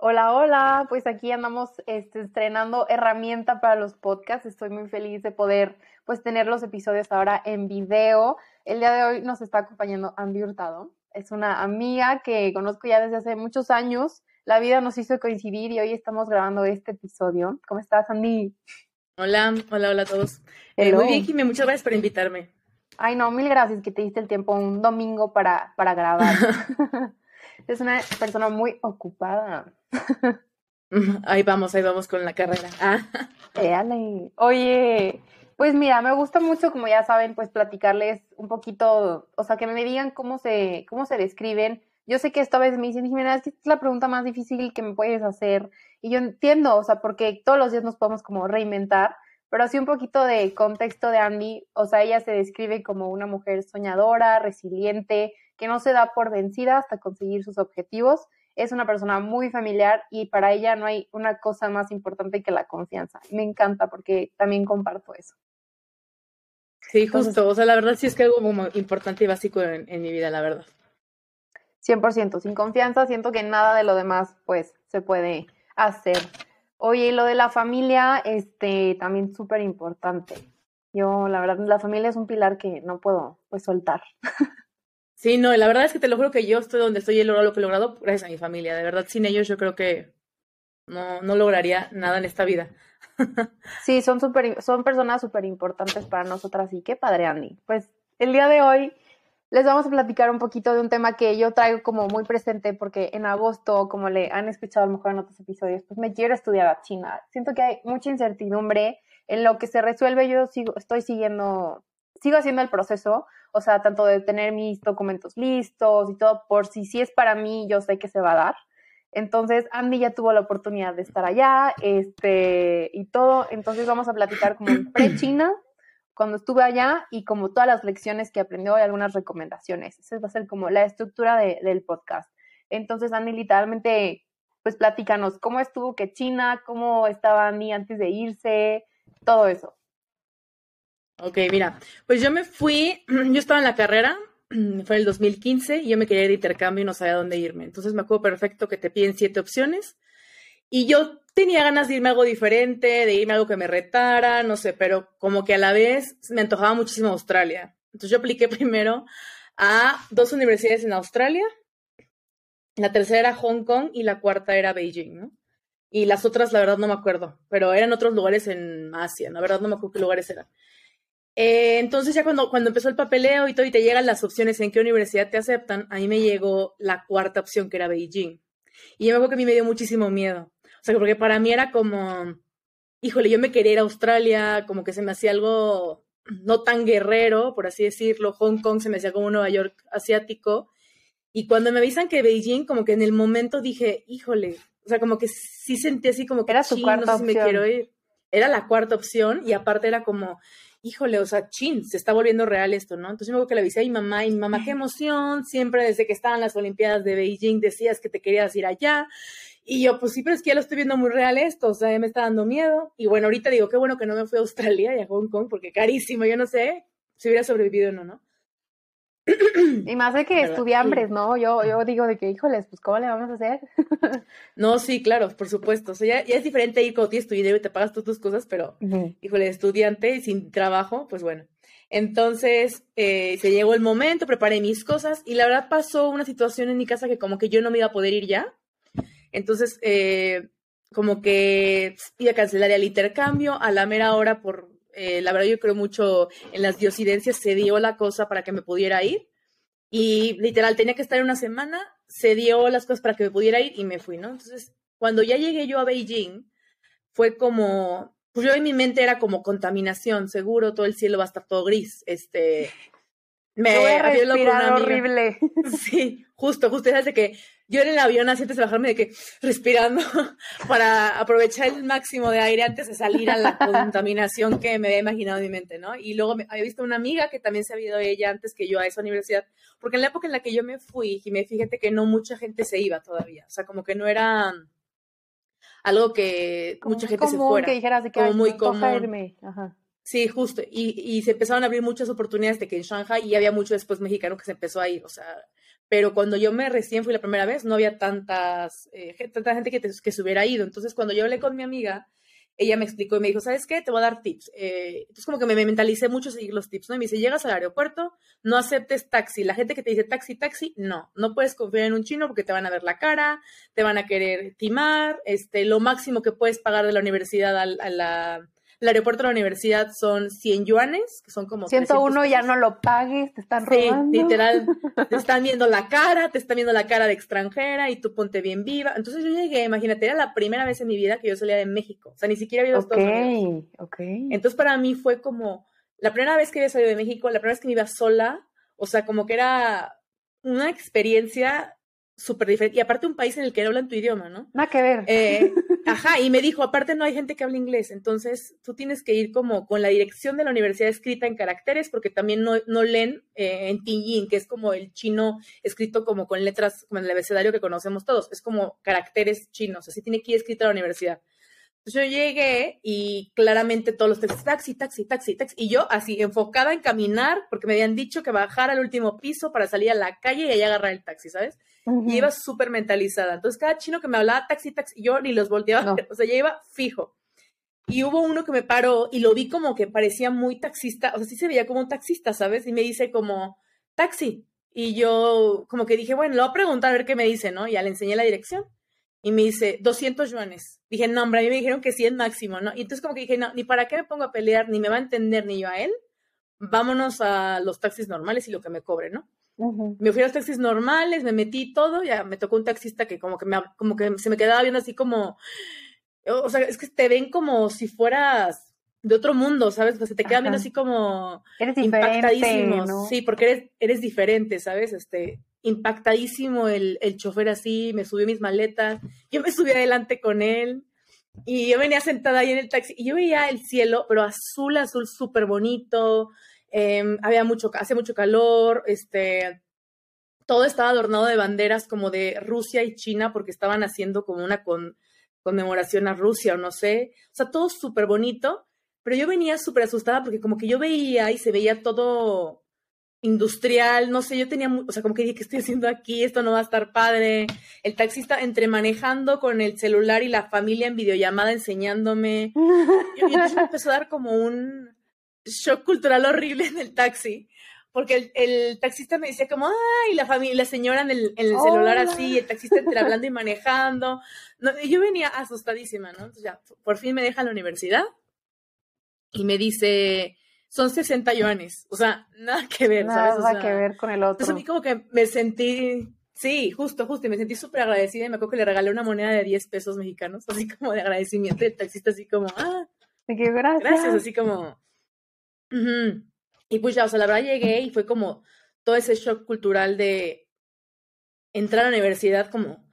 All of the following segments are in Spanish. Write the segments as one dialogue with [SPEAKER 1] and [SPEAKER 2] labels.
[SPEAKER 1] Hola, hola, pues aquí andamos este, estrenando herramienta para los podcasts. Estoy muy feliz de poder pues tener los episodios ahora en video. El día de hoy nos está acompañando Andy Hurtado. Es una amiga que conozco ya desde hace muchos años. La vida nos hizo coincidir y hoy estamos grabando este episodio. ¿Cómo estás, Andy?
[SPEAKER 2] Hola, hola, hola a todos. Eh, muy bien, Jimmy, muchas gracias por invitarme.
[SPEAKER 1] Ay, no, mil gracias que te diste el tiempo un domingo para, para grabar. es una persona muy ocupada.
[SPEAKER 2] Ahí vamos, ahí vamos con la carrera. Ah.
[SPEAKER 1] Oye, pues mira, me gusta mucho, como ya saben, pues platicarles un poquito, o sea, que me digan cómo se, cómo se describen. Yo sé que esta vez me dicen, Jimena, es es la pregunta más difícil que me puedes hacer. Y yo entiendo, o sea, porque todos los días nos podemos como reinventar, pero así un poquito de contexto de Andy, o sea, ella se describe como una mujer soñadora, resiliente, que no se da por vencida hasta conseguir sus objetivos es una persona muy familiar y para ella no hay una cosa más importante que la confianza. Me encanta porque también comparto eso.
[SPEAKER 2] Sí, justo. o sea, la verdad sí es que algo muy importante y básico en, mi vida, la verdad.
[SPEAKER 1] 100%. Sin confianza siento que nada de lo demás, pues, se puede hacer. Oye, y lo de la familia, este, también súper importante. Yo, la verdad, la familia es un pilar que no puedo, pues, soltar.
[SPEAKER 2] Sí, no, la verdad es que te lo juro que yo estoy donde estoy y he logrado lo que he logrado gracias a mi familia. De verdad, sin ellos yo creo que no, no lograría nada en esta vida.
[SPEAKER 1] sí, son, super, son personas súper importantes para nosotras y qué padre, Andy. Pues el día de hoy les vamos a platicar un poquito de un tema que yo traigo como muy presente porque en agosto, como le han escuchado a lo mejor en otros episodios, pues me quiero estudiar a China. Siento que hay mucha incertidumbre en lo que se resuelve. Yo sigo, estoy siguiendo, sigo haciendo el proceso, o sea, tanto de tener mis documentos listos y todo, por si sí es para mí, yo sé que se va a dar. Entonces, Andy ya tuvo la oportunidad de estar allá, este, y todo. Entonces, vamos a platicar como pre-China, cuando estuve allá, y como todas las lecciones que aprendió y algunas recomendaciones. Esa va a ser como la estructura del podcast. Entonces, Andy, literalmente, pues platícanos cómo estuvo que China, cómo estaba Andy antes de irse, todo eso.
[SPEAKER 2] Ok, mira, pues yo me fui, yo estaba en la carrera, fue el 2015 y yo me quería ir de intercambio y no sabía dónde irme. Entonces me acuerdo perfecto que te piden siete opciones y yo tenía ganas de irme a algo diferente, de irme a algo que me retara, no sé, pero como que a la vez me antojaba muchísimo Australia. Entonces yo apliqué primero a dos universidades en Australia, la tercera era Hong Kong y la cuarta era Beijing, ¿no? Y las otras, la verdad, no me acuerdo, pero eran otros lugares en Asia, la verdad no me acuerdo qué lugares eran. Eh, entonces ya cuando, cuando empezó el papeleo y todo y te llegan las opciones en qué universidad te aceptan, a mí me llegó la cuarta opción que era Beijing. Y yo me acuerdo que a mí me dio muchísimo miedo. O sea, porque para mí era como, híjole, yo me quería ir a Australia, como que se me hacía algo no tan guerrero, por así decirlo. Hong Kong se me hacía como un Nueva York asiático. Y cuando me avisan que Beijing, como que en el momento dije, híjole, o sea, como que sí sentí así como que
[SPEAKER 1] era su cuarta opción. me quiero ir.
[SPEAKER 2] Era la cuarta opción y aparte era como, híjole, o sea, chin, se está volviendo real esto, ¿no? Entonces me acuerdo que le avisé a mi mamá y mi mamá, qué emoción, siempre desde que estaban las Olimpiadas de Beijing decías que te querías ir allá. Y yo, pues sí, pero es que ya lo estoy viendo muy real esto, o sea, ya me está dando miedo. Y bueno, ahorita digo, qué bueno que no me fui a Australia y a Hong Kong, porque carísimo, yo no sé si hubiera sobrevivido o no, ¿no?
[SPEAKER 1] Y más de que estudiambres, ¿no? Yo, yo digo de que, híjoles, pues ¿cómo le vamos a hacer?
[SPEAKER 2] no, sí, claro, por supuesto. O sea, ya, es diferente ir cuando tienes tu dinero y te pagas todas tus cosas, pero, híjole, estudiante y sin trabajo, pues bueno. Entonces, eh, se llegó el momento, preparé mis cosas y la verdad pasó una situación en mi casa que como que yo no me iba a poder ir ya. Entonces, eh, como que iba a cancelar el intercambio a la mera hora por eh, la verdad yo creo mucho en las diosidencias, se dio la cosa para que me pudiera ir y literal tenía que estar una semana, se dio las cosas para que me pudiera ir y me fui, ¿no? Entonces, cuando ya llegué yo a Beijing, fue como, pues yo en mi mente era como contaminación, seguro todo el cielo va a estar todo gris, este,
[SPEAKER 1] me voy a respirar horrible.
[SPEAKER 2] Sí, justo, justo, es de que yo en el avión así antes de bajarme de que respirando para aprovechar el máximo de aire antes de salir a la contaminación que me había imaginado en mi mente, ¿no? Y luego me, había visto una amiga que también se había ido ella antes que yo a esa universidad, porque en la época en la que yo me fui, y me fíjate que no mucha gente se iba todavía, o sea, como que no era algo que mucha gente se fuera.
[SPEAKER 1] que dijeras de que como muy común. Ajá.
[SPEAKER 2] Sí, justo. Y, y, se empezaron a abrir muchas oportunidades de que en Shanghai y había mucho después mexicano que se empezó a ir. O sea, pero cuando yo me recién fui la primera vez, no había tantas, eh, tanta gente que, que se hubiera ido. Entonces, cuando yo hablé con mi amiga, ella me explicó y me dijo, ¿sabes qué? Te voy a dar tips. Eh, entonces como que me, mentalicé mucho seguir los tips, ¿no? Y me dice, llegas al aeropuerto, no aceptes taxi. La gente que te dice taxi, taxi, no. No puedes confiar en un chino porque te van a ver la cara, te van a querer timar. Este, lo máximo que puedes pagar de la universidad a la, el aeropuerto de la universidad son 100 yuanes, que son como...
[SPEAKER 1] 101 ya no lo pagues, te están robando.
[SPEAKER 2] Sí, literal, te están viendo la cara, te están viendo la cara de extranjera y tú ponte bien viva. Entonces yo llegué, imagínate, era la primera vez en mi vida que yo salía de México. O sea, ni siquiera había ido a Estados Unidos.
[SPEAKER 1] Ok,
[SPEAKER 2] Entonces para mí fue como la primera vez que había salido de México, la primera vez que me iba sola. O sea, como que era una experiencia súper diferente. Y aparte un país en el que no hablan tu idioma, ¿no?
[SPEAKER 1] Nada que ver.
[SPEAKER 2] Eh, ajá, y me dijo, aparte no hay gente que hable inglés, entonces tú tienes que ir como con la dirección de la universidad escrita en caracteres, porque también no, no leen eh, en pinyin, que es como el chino escrito como con letras, como en el abecedario que conocemos todos, es como caracteres chinos, así tiene que ir escrito a la universidad yo llegué y claramente todos los taxis, taxi, taxi, taxi, taxi. Y yo así enfocada en caminar porque me habían dicho que bajara al último piso para salir a la calle y ahí agarrar el taxi, ¿sabes? Y iba súper mentalizada. Entonces cada chino que me hablaba taxi, taxi, yo ni los volteaba, o sea, ya iba fijo. Y hubo uno que me paró y lo vi como que parecía muy taxista, o sea, sí se veía como un taxista, ¿sabes? Y me dice como, taxi. Y yo como que dije, bueno, lo voy a preguntar a ver qué me dice, ¿no? Y ya le enseñé la dirección y me dice 200 yuanes. Dije, no, hombre, a mí me dijeron que 100 máximo, ¿no? Y entonces como que dije, no, ni para qué me pongo a pelear, ni me va a entender ni yo a él. Vámonos a los taxis normales y lo que me cobre, ¿no? Me fui a los taxis normales, me metí todo, ya me tocó un taxista que como que me, como que se me quedaba viendo así como, o sea, es que te ven como si fueras de otro mundo, ¿sabes? O sea, te quedan viendo así como
[SPEAKER 1] eres impactadísimo,
[SPEAKER 2] ¿no? sí, porque eres, eres diferente, ¿sabes? Este, impactadísimo el, el chofer así, me subió mis maletas, yo me subí adelante con él y yo venía sentada ahí en el taxi y yo veía el cielo, pero azul, azul, súper bonito, em, había mucho, hace mucho calor, este, todo estaba adornado de banderas como de Rusia y China porque estaban haciendo como una con, conmemoración a Rusia o no sé, o sea, todo súper bonito, pero yo venía súper asustada porque como que yo veía y se veía todo industrial, no sé, yo tenía, o sea, como que dije, ¿qué estoy haciendo aquí? Esto no va a estar padre. El taxista entre manejando con el celular y la familia en videollamada enseñándome. Y, entonces me empezó a dar como un shock cultural horrible en el taxi. Porque el, taxista me decía como, ay, la familia, la señora en el, celular así, el taxista entre hablando y manejando. No, y yo venía asustadísima, ¿no? Entonces ya, por fin me deja la universidad y me dice, son 60 yuanes. O sea, nada que ver,
[SPEAKER 1] ¿sabes?
[SPEAKER 2] Nada
[SPEAKER 1] que ver con el otro.
[SPEAKER 2] Entonces a mí como que me sentí, sí, justo, justo, y me sentí súper agradecida y me acuerdo que le regalé una moneda de 10 pesos mexicanos, así como de agradecimiento y el taxista así como, ah,
[SPEAKER 1] gracias.
[SPEAKER 2] Gracias, así como, y pues ya, o sea, la verdad llegué y fue como todo ese shock cultural de entrar a la universidad como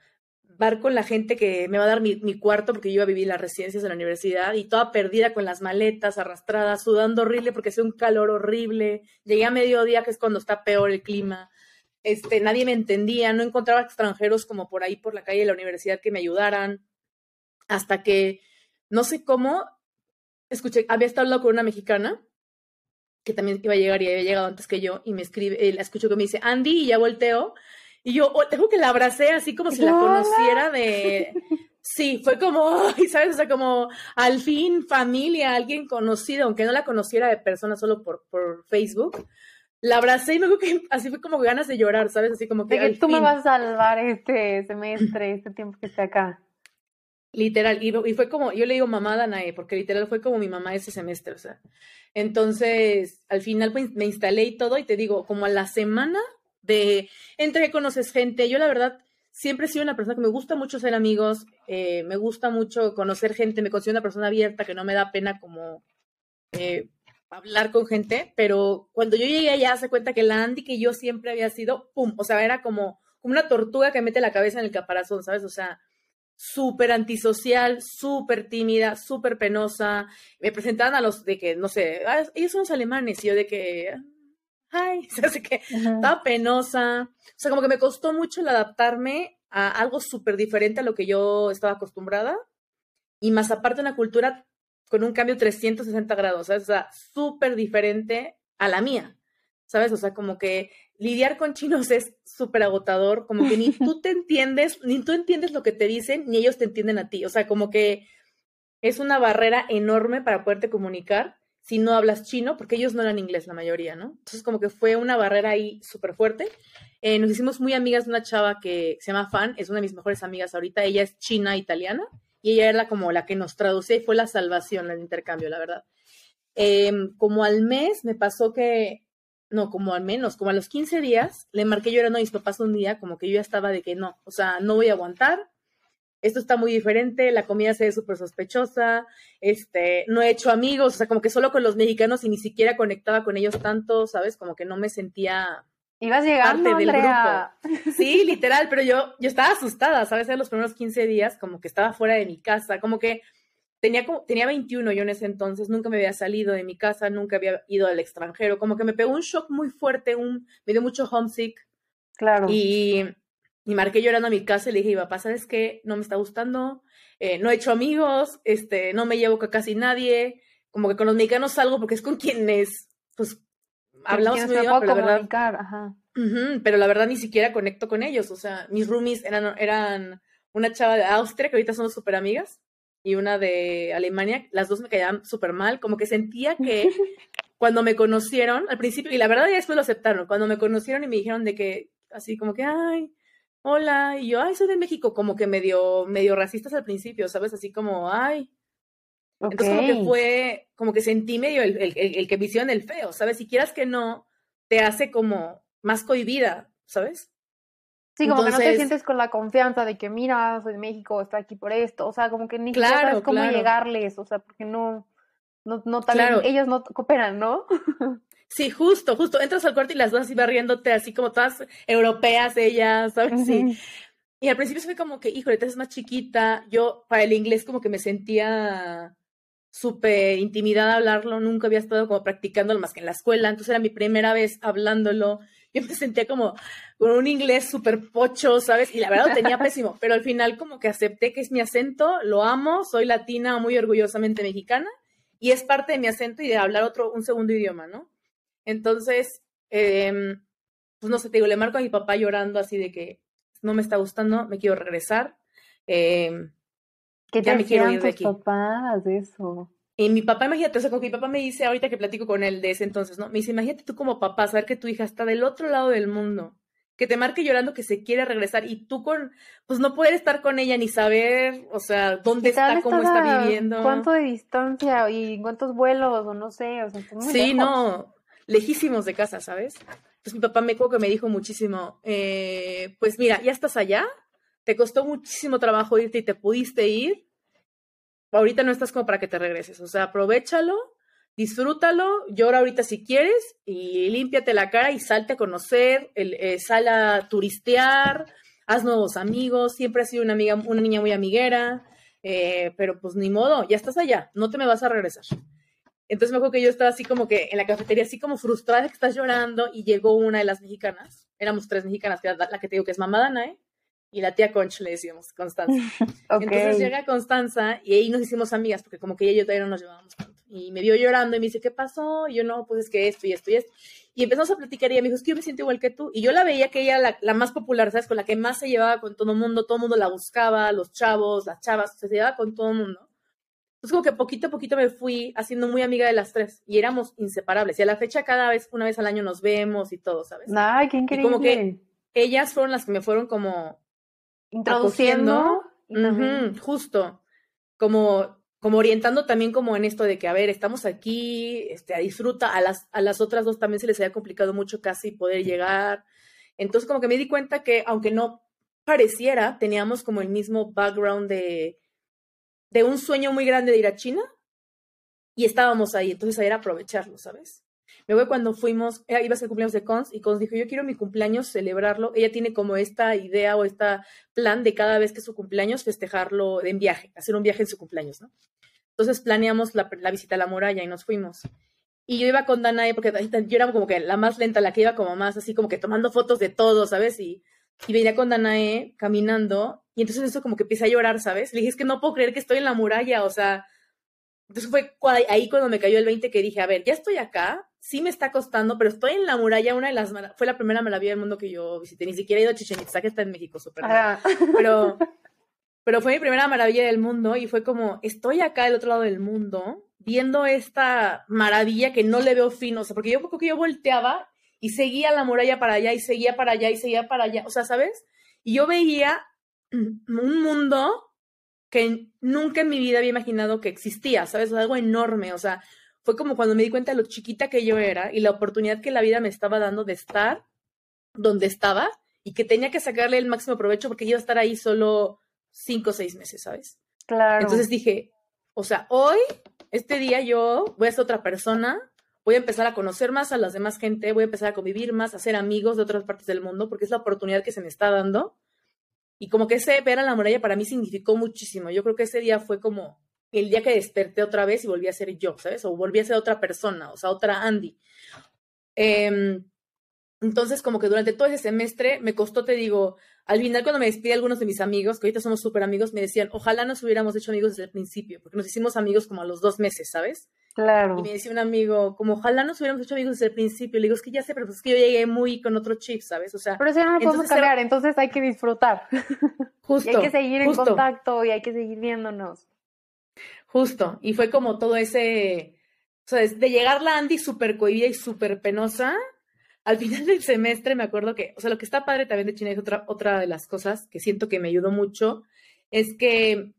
[SPEAKER 2] bar con la gente que me va a dar mi, cuarto porque yo iba a vivir las residencias de la universidad y toda perdida con las maletas, arrastradas, sudando horrible porque hace un calor horrible. Llegué a mediodía, que es cuando está peor el clima. Este, nadie me entendía, no encontraba extranjeros como por ahí por la calle de la universidad que me ayudaran. Hasta que, no sé cómo, escuché, había estado hablando con una mexicana que también iba a llegar y había llegado antes que yo y me escribe, eh, la escucho que me dice, Andy, y ya volteo y yo oh, tengo que la abracé así como si la conociera de... Sí, fue como, ¿sabes? O sea, como al fin familia, alguien conocido, aunque no la conociera de persona solo por, por Facebook. La abracé y me que así fue como ganas de llorar, ¿sabes? Así como que...
[SPEAKER 1] De que tú me vas a salvar este semestre, este tiempo que esté acá.
[SPEAKER 2] Literal, y, fue como, yo le digo mamá Danae, porque literal fue como mi mamá ese semestre, o sea. Entonces, al final pues, me instalé y todo, y te digo, como a la semana de entre conoces gente. Yo la verdad siempre he sido una persona que me gusta mucho ser amigos, eh, me gusta mucho conocer gente, me considero una persona abierta que no me da pena como eh, hablar con gente, pero cuando yo llegué allá se cuenta que la Andy que yo siempre había sido, pum, o sea, era como, como una tortuga que mete la cabeza en el caparazón, ¿sabes? O sea, súper antisocial, súper tímida, súper penosa. Me presentaban a los de que, no sé, ah, ellos son los alemanes, y yo de que, ay, se que estaba penosa. O sea, como que me costó mucho el adaptarme a algo súper diferente a lo que yo estaba acostumbrada. Y más aparte una cultura con un cambio 360 grados, ¿sabes? O sea, súper diferente a la mía, ¿sabes? O sea, como que lidiar con chinos es súper agotador, como que ni tú te entiendes, ni tú entiendes lo que te dicen, ni ellos te entienden a ti. O sea, como que es una barrera enorme para poderte comunicar si no hablas chino, porque ellos no hablan inglés la mayoría, ¿no? Entonces, como que fue una barrera ahí súper fuerte. Eh, nos hicimos muy amigas de una chava que se llama Fan, es una de mis mejores amigas ahorita. Ella es china italiana y ella era como la que nos traducía y fue la salvación el intercambio, la verdad. Em, como al mes me pasó que no, como al menos, como a los 15 días, le marqué llorando a mis papás un día, como que yo ya estaba de que no, o sea, no voy a aguantar, esto está muy diferente, la comida se ve súper sospechosa, este, no he hecho amigos, o sea, como que solo con los mexicanos y ni siquiera conectaba con ellos tanto, ¿sabes? Como que no me sentía
[SPEAKER 1] Ibas llegando, parte del grupo.
[SPEAKER 2] Sí, literal, pero yo, yo estaba asustada, ¿sabes? En los primeros 15 días, como que estaba fuera de mi casa, como que tenía, como, tenía 21 yo en ese entonces, nunca me había salido de mi casa, nunca había ido al extranjero, como que me pegó un shock muy fuerte, un, me dio mucho homesick.
[SPEAKER 1] Claro.
[SPEAKER 2] Y, y marqué llorando a mi casa y le dije, papá, ¿sabes qué? No me está gustando, eh, no he hecho amigos, este, no me llevo con casi nadie, como que con los mexicanos salgo porque es con quienes, pues, hablamos
[SPEAKER 1] muy bien, pero la verdad, Ajá.
[SPEAKER 2] pero la verdad ni siquiera conecto con ellos, o sea, mis roomies eran, eran una chava de Austria, que ahorita somos súper amigas, y una de Alemania, las dos me caían súper mal, como que sentía que cuando me conocieron, al principio, y la verdad ya después lo aceptaron, cuando me conocieron y me dijeron de que, así como que, ay, hola, y yo, ay, soy de México, como que medio, medio racistas al principio, ¿sabes? Así como, ay. Entonces como que fue, como que sentí medio el, el, el, que me hicieron el feo, ¿sabes? Si quieras que no, te hace como más cohibida, ¿sabes?
[SPEAKER 1] Sí, como que no te sientes con la confianza de que, mira, soy de México, estoy aquí por esto. O sea, como que ni siquiera sabes cómo llegarles, o sea, porque no, no, no también, ellos no cooperan, ¿no?
[SPEAKER 2] Sí, justo, justo. Entras al cuarto y las dos así barriéndote, así como todas europeas ellas, ¿sabes? Sí. Y al principio fue como que, híjole, te es más chiquita. Yo, para el inglés, como que me sentía súper intimidada a hablarlo. Nunca había estado como practicándolo más que en la escuela. Entonces era mi primera vez hablándolo yo me sentía como con un inglés súper pocho, ¿sabes? Y la verdad lo tenía pésimo, pero al final como que acepté que es mi acento, lo amo, soy latina, muy orgullosamente mexicana, y es parte de mi acento y de hablar otro, un segundo idioma, ¿no? Entonces, eh, pues no sé, te digo, le marco a mi papá llorando así de que no me está gustando, me quiero regresar. Eh,
[SPEAKER 1] ¿Qué te ya me quiero ir de aquí. papás eso?
[SPEAKER 2] Y mi papá, imagínate, o sea, como que mi papá me dice ahorita que platico con él de ese entonces, ¿no? Me dice, imagínate tú como papá, saber que tu hija está del otro lado del mundo, que te marque llorando que se quiere regresar y tú con, pues no poder estar con ella ni saber, o sea, dónde está, cómo está viviendo.
[SPEAKER 1] ¿Cuánto de distancia y cuántos vuelos o no sé? O sea, muy
[SPEAKER 2] sí, no, lejísimos de casa, ¿sabes? Pues mi papá me acuerdo que me dijo muchísimo, eh, pues mira, ya estás allá, te costó muchísimo trabajo irte y te pudiste ir, ahorita no estás como para que te regreses, o sea, aprovechalo, disfrútalo, llora ahorita si quieres y límpiate la cara y salte a conocer, el, eh, sal a turistear, haz nuevos amigos, siempre has sido una amiga, una niña muy amiguera, eh, pero pues ni modo, ya estás allá, no te me vas a regresar. Entonces me acuerdo que yo estaba así como que en la cafetería, así como frustrada que estás llorando y llegó una de las mexicanas, éramos tres mexicanas, la, que te digo que es mamá Dana, ¿eh? Y la tía Conch le decíamos, Constanza. Entonces llega Constanza y ahí nos hicimos amigas, porque como que ella y yo todavía no nos llevábamos tanto. Y me vio llorando y me dice, ¿qué pasó? Y yo, no, pues es que esto y esto y esto. Y empezamos a platicar y ella me dijo, es que yo me siento igual que tú. Y yo la veía que ella la, la más popular, ¿sabes? Con la que más se llevaba con todo el mundo, todo el mundo la buscaba, los chavos, las chavas, se llevaba con todo el mundo. Entonces como que poquito a poquito me fui haciendo muy amiga de las tres y éramos inseparables. Y a la fecha cada vez, una vez al año nos vemos y todo, ¿sabes?
[SPEAKER 1] Ay, qué increíble.
[SPEAKER 2] Y como que ellas fueron las que me fueron como
[SPEAKER 1] introduciendo.
[SPEAKER 2] justo, como, como orientando también como en esto de que, a ver, estamos aquí, este, disfruta, a las, a las otras dos también se les había complicado mucho casi poder llegar. Entonces como que me di cuenta que, aunque no pareciera, teníamos como el mismo background de, de un sueño muy grande de ir a China y estábamos ahí, entonces ahí era aprovecharlo, ¿sabes? Me voy cuando fuimos, eh, iba a ser cumpleaños de Cons y Cons dijo, yo quiero mi cumpleaños celebrarlo. Ella tiene como esta idea o este plan de cada vez que es su cumpleaños festejarlo en viaje, hacer un viaje en su cumpleaños, ¿no? Entonces planeamos la, visita a la muralla y nos fuimos. Y yo iba con Danae porque yo era como que la más lenta, la que iba como más así como que tomando fotos de todo, ¿sabes? Y, y venía con Danae caminando y entonces eso como que empieza a llorar, ¿sabes? Le dije, es que no puedo creer que estoy en la muralla, o sea, entonces fue ahí cuando me cayó el 20 que dije, a ver, ya estoy acá, sí me está costando, pero estoy en la muralla, una de las, fue la primera maravilla del mundo que yo visité, ni siquiera he ido a Chichen Itza, que está en México, súper. Pero, pero fue mi primera maravilla del mundo y fue como, estoy acá del otro lado del mundo, viendo esta maravilla que no le veo fin, o sea, porque yo creo que yo volteaba y seguía la muralla para allá y seguía para allá y seguía para allá, o sea, ¿sabes? Y yo veía un mundo que nunca en mi vida había imaginado que existía, ¿sabes? Algo enorme, o sea, fue como cuando me di cuenta de lo chiquita que yo era y la oportunidad que la vida me estaba dando de estar donde estaba y que tenía que sacarle el máximo provecho porque iba a estar ahí solo cinco o seis meses, ¿sabes?
[SPEAKER 1] Claro.
[SPEAKER 2] Entonces dije, o sea, hoy, este día yo voy a ser otra persona, voy a empezar a conocer más a las demás gente, voy a empezar a convivir más, a ser amigos de otras partes del mundo, porque es la oportunidad que se me está dando. Y como que ese ver a la muralla para mí significó muchísimo. Yo creo que ese día fue como el día que desperté otra vez y volví a ser yo, ¿sabes? O volví a ser otra persona, o sea, otra Andy. Em, entonces, como que durante todo ese semestre me costó, te digo, al final cuando me despide algunos de mis amigos, que ahorita somos súper amigos, me decían, ojalá nos hubiéramos hecho amigos desde el principio, porque nos hicimos amigos como a los dos meses, ¿sabes?
[SPEAKER 1] Claro.
[SPEAKER 2] Y me decía un amigo, como ojalá nos hubiéramos hecho amigos desde el principio. Le digo, es que ya sé, pero pues es que yo llegué muy con otro chip, ¿sabes? O sea.
[SPEAKER 1] Pero eso no lo podemos cambiar, entonces hay que disfrutar.
[SPEAKER 2] Justo.
[SPEAKER 1] y hay que seguir en contacto y hay que seguir viéndonos.
[SPEAKER 2] Justo, y fue como todo ese, o sea, de llegar la Andy súper cohibida y súper penosa, al final del semestre me acuerdo que, o sea, lo que está padre también de China es otra, otra de las cosas que siento que me ayudó mucho, es que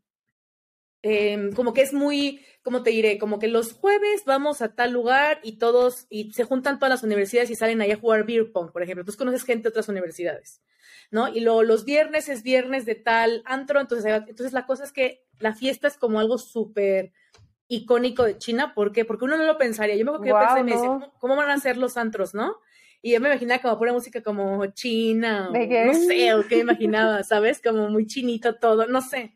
[SPEAKER 2] em, como que es muy, ¿cómo te diré? Como que los jueves vamos a tal lugar y todos, y se juntan todas las universidades y salen ahí a jugar beer pong, por ejemplo. Tú conoces gente de otras universidades, ¿no? Y luego los viernes es viernes de tal antro, entonces, entonces la cosa es que la fiesta es como algo súper icónico de China. ¿Por qué? Porque uno no lo pensaría. Yo me acuerdo que yo pensé y me decía, ¿cómo, van a ser los antros, no? Y yo me imaginaba como pura música como china, o, no sé, o qué me imaginaba, ¿sabes? Como muy chinito todo, no sé.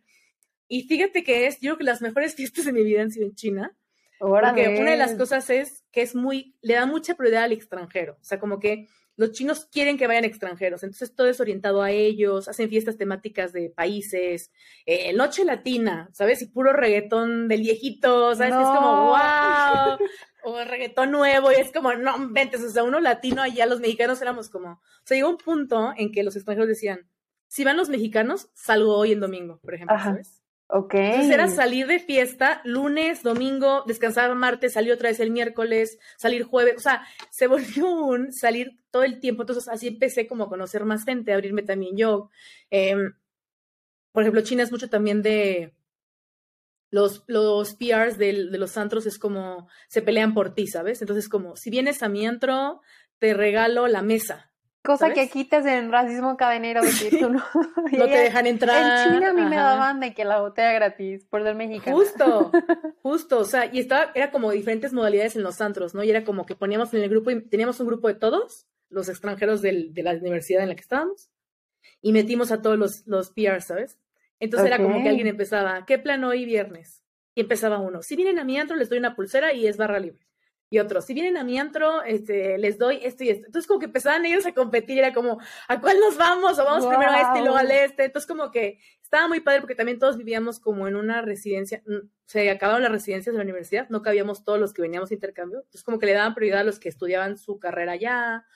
[SPEAKER 2] Y fíjate que es, yo creo que las mejores fiestas de mi vida han sido en China. Porque una de las cosas es que es muy, le da mucha prioridad al extranjero. O sea, como que los chinos quieren que vayan extranjeros, entonces todo es orientado a ellos, hacen fiestas temáticas de países, eh, noche latina, ¿sabes? Y puro reggaetón del viejito, ¿sabes? Es como, wow, o reggaetón nuevo, y es como, no, ventes, o sea, uno latino allá, los mexicanos éramos como, o sea, llegó un punto en que los extranjeros decían, si van los mexicanos, salgo hoy en domingo, por ejemplo, ¿sabes?
[SPEAKER 1] Ok.
[SPEAKER 2] Entonces era salir de fiesta lunes, domingo, descansar martes, salir otra vez el miércoles, salir jueves, o sea, se volvió un salir todo el tiempo. Entonces así empecé como a conocer más gente, a abrirme también yo. Em, por ejemplo, China es mucho también de los, los PRs de, de, los antros, es como se pelean por ti, ¿sabes? Entonces como, si vienes a mi antro, te regalo la mesa.
[SPEAKER 1] Cosa que aquí te hacen racismo cadenero de que tú no,
[SPEAKER 2] no te dejan entrar.
[SPEAKER 1] En Chile a mí me daban de que la botella gratis por ser mexicana.
[SPEAKER 2] Justo, justo, o sea, y estaba, era como diferentes modalidades en los antros, ¿no? Y era como que poníamos en el grupo, y teníamos un grupo de todos, los extranjeros del, de la universidad en la que estábamos, y metimos a todos los, los PR, ¿sabes? Entonces era como que alguien empezaba, ¿qué plan hoy viernes? Y empezaba uno, si vienen a mi antro les doy una pulsera y es barra libre y otros, si vienen a mi antro, este, les doy esto y esto. Entonces, como que empezaban ellos a competir, era como, ¿a cuál nos vamos? O vamos primero a este y luego al este. Entonces, como que estaba muy padre porque también todos vivíamos como en una residencia, mm, se acabaron las residencias de la universidad, no cabíamos todos los que veníamos de intercambio. Entonces, como que le daban prioridad a los que estudiaban su carrera allá,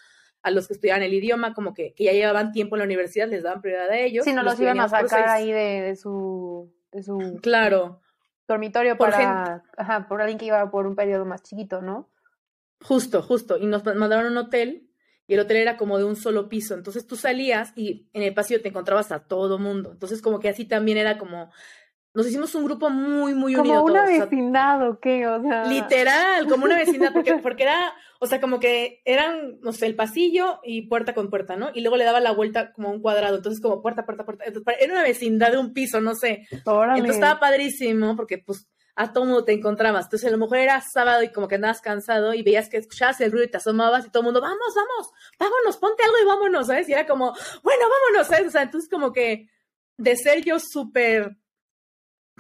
[SPEAKER 2] a los que estudiaban el idioma, como que, que ya llevaban tiempo en la universidad, les daban prioridad a ellos.
[SPEAKER 1] Si no los, iban a sacar ahí de, de, su, de su...
[SPEAKER 2] Claro
[SPEAKER 1] dormitorio por para, ajá, por alguien que iba por un periodo más chiquito, ¿no?
[SPEAKER 2] Justo, justo. Y nos mandaron a un hotel y el hotel era como de un solo piso. Entonces tú salías y en el pasillo te encontrabas a todo mundo. Entonces como que así también era como... Nos hicimos un grupo muy, muy unido.
[SPEAKER 1] Como una vecindad, qué? O sea...
[SPEAKER 2] Literal, como una vecindad, porque, porque era, o sea, como que eran, no sé, el pasillo y puerta con puerta, ¿no? Y luego le daba la vuelta como un cuadrado, entonces como puerta, puerta, puerta. era una vecindad de un piso, no sé. Entonces estaba padrísimo, porque pues a todo mundo te encontrabas. Entonces, a lo mejor era sábado y como que andabas cansado y veías que escuchabas el ruido y te asomabas y todo el mundo, vamos, vamos, vámonos, ponte algo y vámonos, ¿sabes? Y era como, bueno, vámonos, ¿sabes? O sea, entonces como que de ser yo súper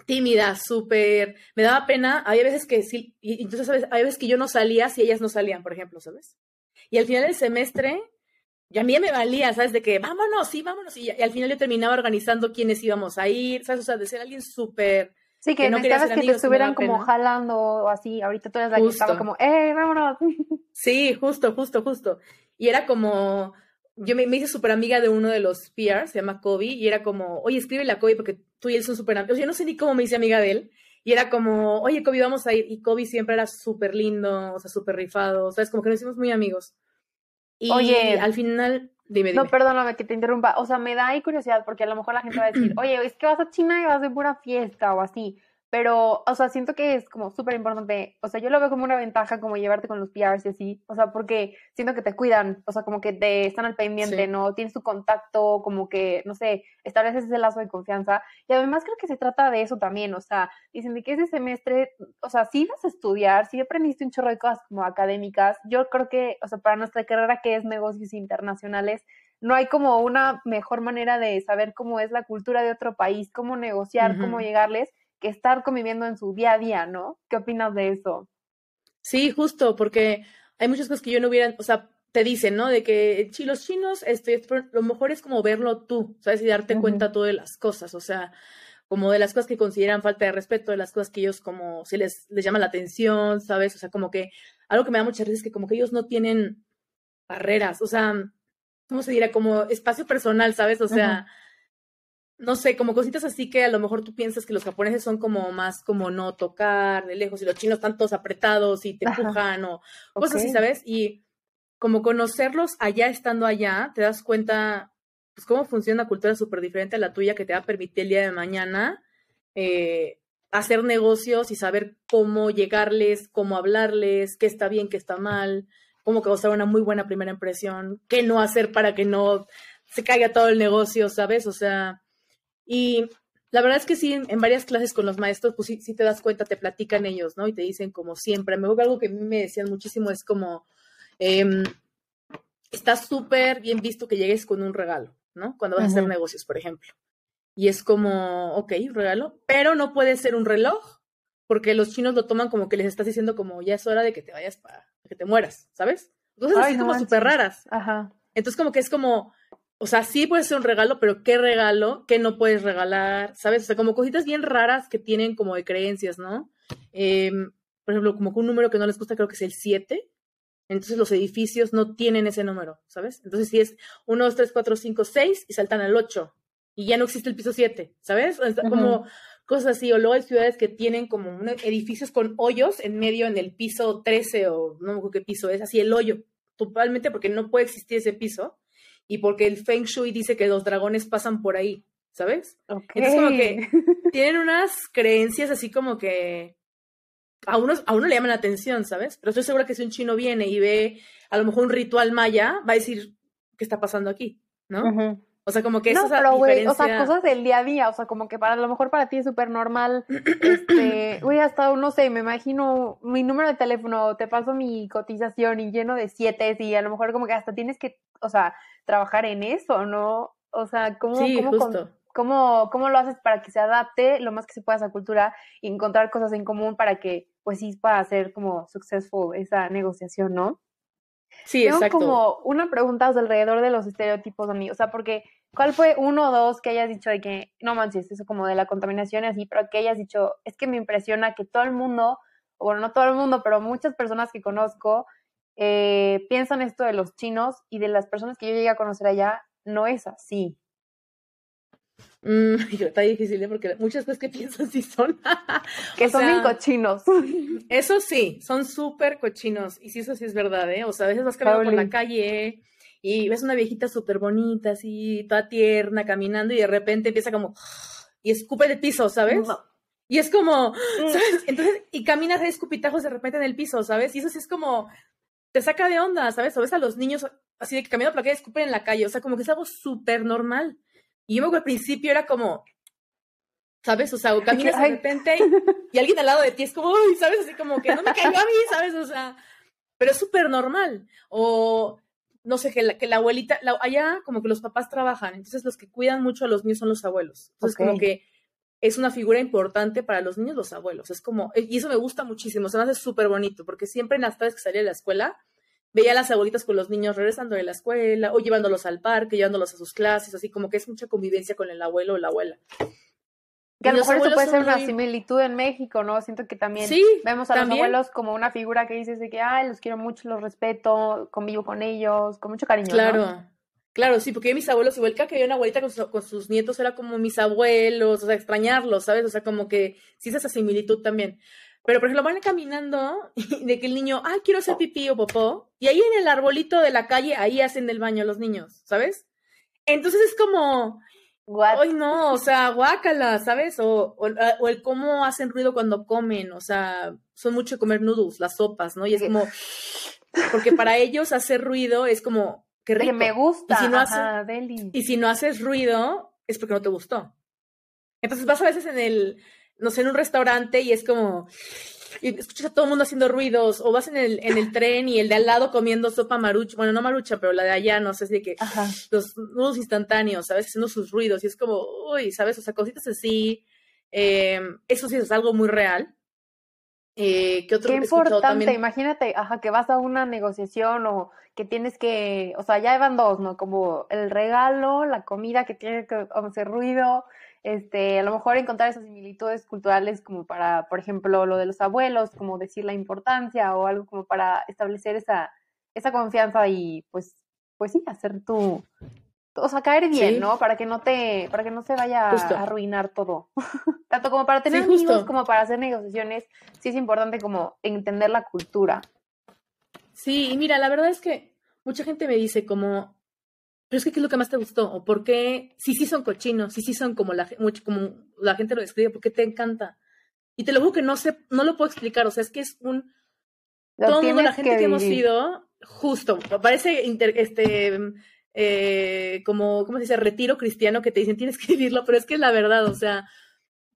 [SPEAKER 2] tímida, súper, me daba pena, había veces que sí, y entonces ¿sabes? hay veces que yo no salía si ellas no salían, por ejemplo, ¿sabes? Y al final del semestre, y a mí me valía, ¿sabes? De que vámonos, sí, vámonos, y, y al final yo terminaba organizando quiénes íbamos a ir, ¿sabes? O sea, de ser alguien súper
[SPEAKER 1] Sí, que, no necesitabas que te estuvieran como jalando o así. Ahorita tú eres la que estaba como, ¡eh, vámonos!
[SPEAKER 2] Sí, justo, justo, justo. Y era como, yo me, hice súper amiga de uno de los PRs, se llama Kobe, y era como, oye, escríbele a Kobe porque tú y él son súper amigos. Yo no sé ni cómo me hice amiga de él. Y era como, oye, Kobe, vamos a ir. Y Kobe siempre era súper lindo, o sea, súper rifado, o sea, es como que nos hicimos muy amigos. Y oye, al final, dime, dime.
[SPEAKER 1] No, perdóname que te interrumpa. O sea, me da ahí curiosidad porque a lo mejor la gente va a decir, oye, es que vas a China y vas de pura fiesta o así. Pero, o sea, siento que es como súper importante. O sea, yo lo veo como una ventaja como llevarte con los PRs y así. O sea, porque siento que te cuidan. O sea, como que te están al pendiente, ¿no? Tienes tu contacto, como que, no sé, estableces ese lazo de confianza. Y además creo que se trata de eso también. O sea, dicen de que ese semestre, o sea, si vas a estudiar, si aprendiste un chorro de cosas como académicas, yo creo que, o sea, para nuestra carrera que es negocios internacionales, no hay como una mejor manera de saber cómo es la cultura de otro país, cómo negociar, cómo llegarles que estar conviviendo en su día a día, ¿no? ¿Qué opinas de eso?
[SPEAKER 2] Sí, justo, porque hay muchas cosas que yo no hubiera, o sea, te dicen, ¿no? De que los chinos, este, lo mejor es como verlo tú, ¿sabes? Y darte cuenta tú de las cosas, o sea, como de las cosas que consideran falta de respeto, de las cosas que ellos como, si les, les llama la atención, ¿sabes? O sea, como que algo que me da mucha risa es que como que ellos no tienen barreras, o sea, ¿cómo se dirá? Como espacio personal, ¿sabes? O sea, no sé, como cositas así que a lo mejor tú piensas que los japoneses son como más como no tocar de lejos y los chinos están todos apretados y te empujan o cosas así, ¿sabes? Y como conocerlos allá estando allá, te das cuenta pues cómo funciona una cultura súper diferente a la tuya que te va a permitir el día de mañana eh, hacer negocios y saber cómo llegarles, cómo hablarles, qué está bien, qué está mal, cómo causar una muy buena primera impresión, qué no hacer para que no se caiga todo el negocio, ¿sabes? O sea, y la verdad es que sí, en varias clases con los maestros, pues sí, te das cuenta, te platican ellos, ¿no? Y te dicen como siempre. Me algo que a mí me decían muchísimo es como, eh, está súper bien visto que llegues con un regalo, ¿no? Cuando vas a hacer negocios, por ejemplo. Y es como, ok, un regalo, pero no puede ser un reloj, porque los chinos lo toman como que les estás diciendo como ya es hora de que te vayas para que te mueras, ¿sabes? Entonces, así como súper raras. Ajá. Entonces, como que es como, o sea, sí puede ser un regalo, pero ¿qué regalo? ¿Qué no puedes regalar? ¿Sabes? O sea, como cositas bien raras que tienen como de creencias, ¿no? Em, por ejemplo, como que un número que no les gusta creo que es el 7. Entonces los edificios no tienen ese número, ¿sabes? Entonces si es 1, 2, 3, 4, 5, 6 y saltan al 8 y ya no existe el piso 7, ¿sabes? Como cosas así. O luego hay ciudades que tienen como edificios con hoyos en medio en el piso 13 o no me acuerdo qué piso es, así el hoyo, totalmente porque no puede existir ese piso y porque el Feng Shui dice que los dragones pasan por ahí, ¿sabes? Entonces como que tienen unas creencias así como que a uno, a uno le llaman la atención, ¿sabes? Pero estoy segura que si un chino viene y ve a lo mejor un ritual maya, va a decir, ¿qué está pasando aquí? ¿No? O sea, como que no, pero, güey,
[SPEAKER 1] o sea, cosas del día a día, o sea, como que para a lo mejor para ti es súper normal, este, güey, hasta, no sé, me imagino mi número de teléfono, te paso mi cotización y lleno de siete y a lo mejor como que hasta tienes que, o sea, trabajar en eso, ¿no? O sea, ¿cómo, cómo, cómo, lo haces para que se adapte lo más que se pueda a esa cultura y encontrar cosas en común para que, pues sí, pueda ser como successful esa negociación, ¿no?
[SPEAKER 2] Sí, Tengo
[SPEAKER 1] como una pregunta alrededor de los estereotipos a mí, o sea, porque ¿cuál fue uno o dos que hayas dicho de que, no manches, eso como de la contaminación y así, pero que hayas dicho, es que me impresiona que todo el mundo, o bueno, no todo el mundo, pero muchas personas que conozco eh, piensan esto de los chinos y de las personas que yo llegué a conocer allá, no es así.
[SPEAKER 2] Mm, está difícil, ¿eh? porque muchas cosas que piensan sí son.
[SPEAKER 1] que son bien cochinos.
[SPEAKER 2] Eso sí, son súper cochinos. Y sí, eso sí es verdad, ¿eh? O sea, a veces vas caminando por la calle y ves una viejita súper bonita, así, toda tierna, caminando, y de repente empieza como. Y escupe el piso, ¿sabes? Y es como, mm. ¿sabes? Entonces, y caminas de escupitajos de repente en el piso, ¿sabes? Y eso sí es como, te saca de onda, ¿sabes? O ves a los niños así de que caminan por la calle y escupen en la calle, o sea, como que es algo súper normal. Y yo me acuerdo al principio era como, ¿sabes? O sea, o caminas de repente y, alguien al lado de ti es como, uy, ¿sabes? Así como que no me caigo a mí, ¿sabes? O sea, pero es súper normal. O, no sé, que la, que la abuelita, allá como que los papás trabajan, entonces los que cuidan mucho a los niños son los abuelos. Entonces como que es una figura importante para los niños, los abuelos. Es como, y eso me gusta muchísimo, se me hace súper bonito, porque siempre en las tardes que salía de la escuela, veía a las abuelitas con los niños regresando de la escuela o llevándolos al parque, llevándolos a sus clases, así como que es mucha convivencia con el abuelo o la abuela.
[SPEAKER 1] Que a lo mejor eso puede ser una similitud en México, ¿no? Siento que también vemos a los abuelos como una figura que dices de que, ay, los quiero mucho, los respeto, convivo con ellos, con mucho cariño.
[SPEAKER 2] Claro. Claro, sí, porque mis abuelos, igual que había una abuelita con, sus nietos, era como mis abuelos, o sea, extrañarlos, ¿sabes? O sea, como que sí es esa similitud también. Pero, por ejemplo, van caminando de que el niño, ay, quiero hacer pipí o popó, y ahí en el arbolito de la calle, ahí hacen del baño los niños, ¿sabes? Entonces es como, ay, no, o sea, guácala, ¿sabes? O, ah, o, el cómo hacen ruido cuando comen, o sea, son mucho de comer noodles, las sopas, ¿no? Y es como, porque para ellos hacer ruido es como, qué rico.
[SPEAKER 1] Que me gusta.
[SPEAKER 2] Y si, no haces, y si no haces ruido, es porque no te gustó. Entonces vas a veces en el, no sé, en un restaurante y es como, y escuchas a todo el mundo haciendo ruidos, o vas en el, en el tren y el de al lado comiendo sopa marucha, bueno, no marucha, pero la de allá, no sé, si de que los nudos instantáneos, ¿sabes? Haciendo sus ruidos, y es como, uy, ¿sabes? O sea, cositas así, eh, eso sí es algo muy real.
[SPEAKER 1] Eh, ¿qué, otro Qué importante, imagínate, ajá, que vas a una negociación o que tienes que, o sea, ya van dos, ¿no? Como el regalo, la comida que tiene que hacer ruido, este, a lo mejor encontrar esas similitudes culturales como para, por ejemplo, lo de los abuelos, como decir la importancia o algo como para establecer esa, esa confianza y pues, pues sí, hacer tu, o sea, caer bien, ¿no? Para que no te, para que no se vaya a arruinar todo. Tanto como para tener amigos como para hacer negociaciones, sí es importante como entender la cultura.
[SPEAKER 2] Sí, y mira, la verdad es que mucha gente me dice como, pero es que qué es lo que más te gustó, o por qué, sí, sí son cochinos, sí, sí son como la, como la gente lo describe, ¿por qué te encanta? Y te lo juro que no sé, no lo puedo explicar, o sea, es que es un, todo mundo, la gente que, hemos ido, justo, parece este eh, como, ¿cómo se dice? Retiro cristiano que te dicen tienes que vivirlo, pero es que es la verdad, o sea,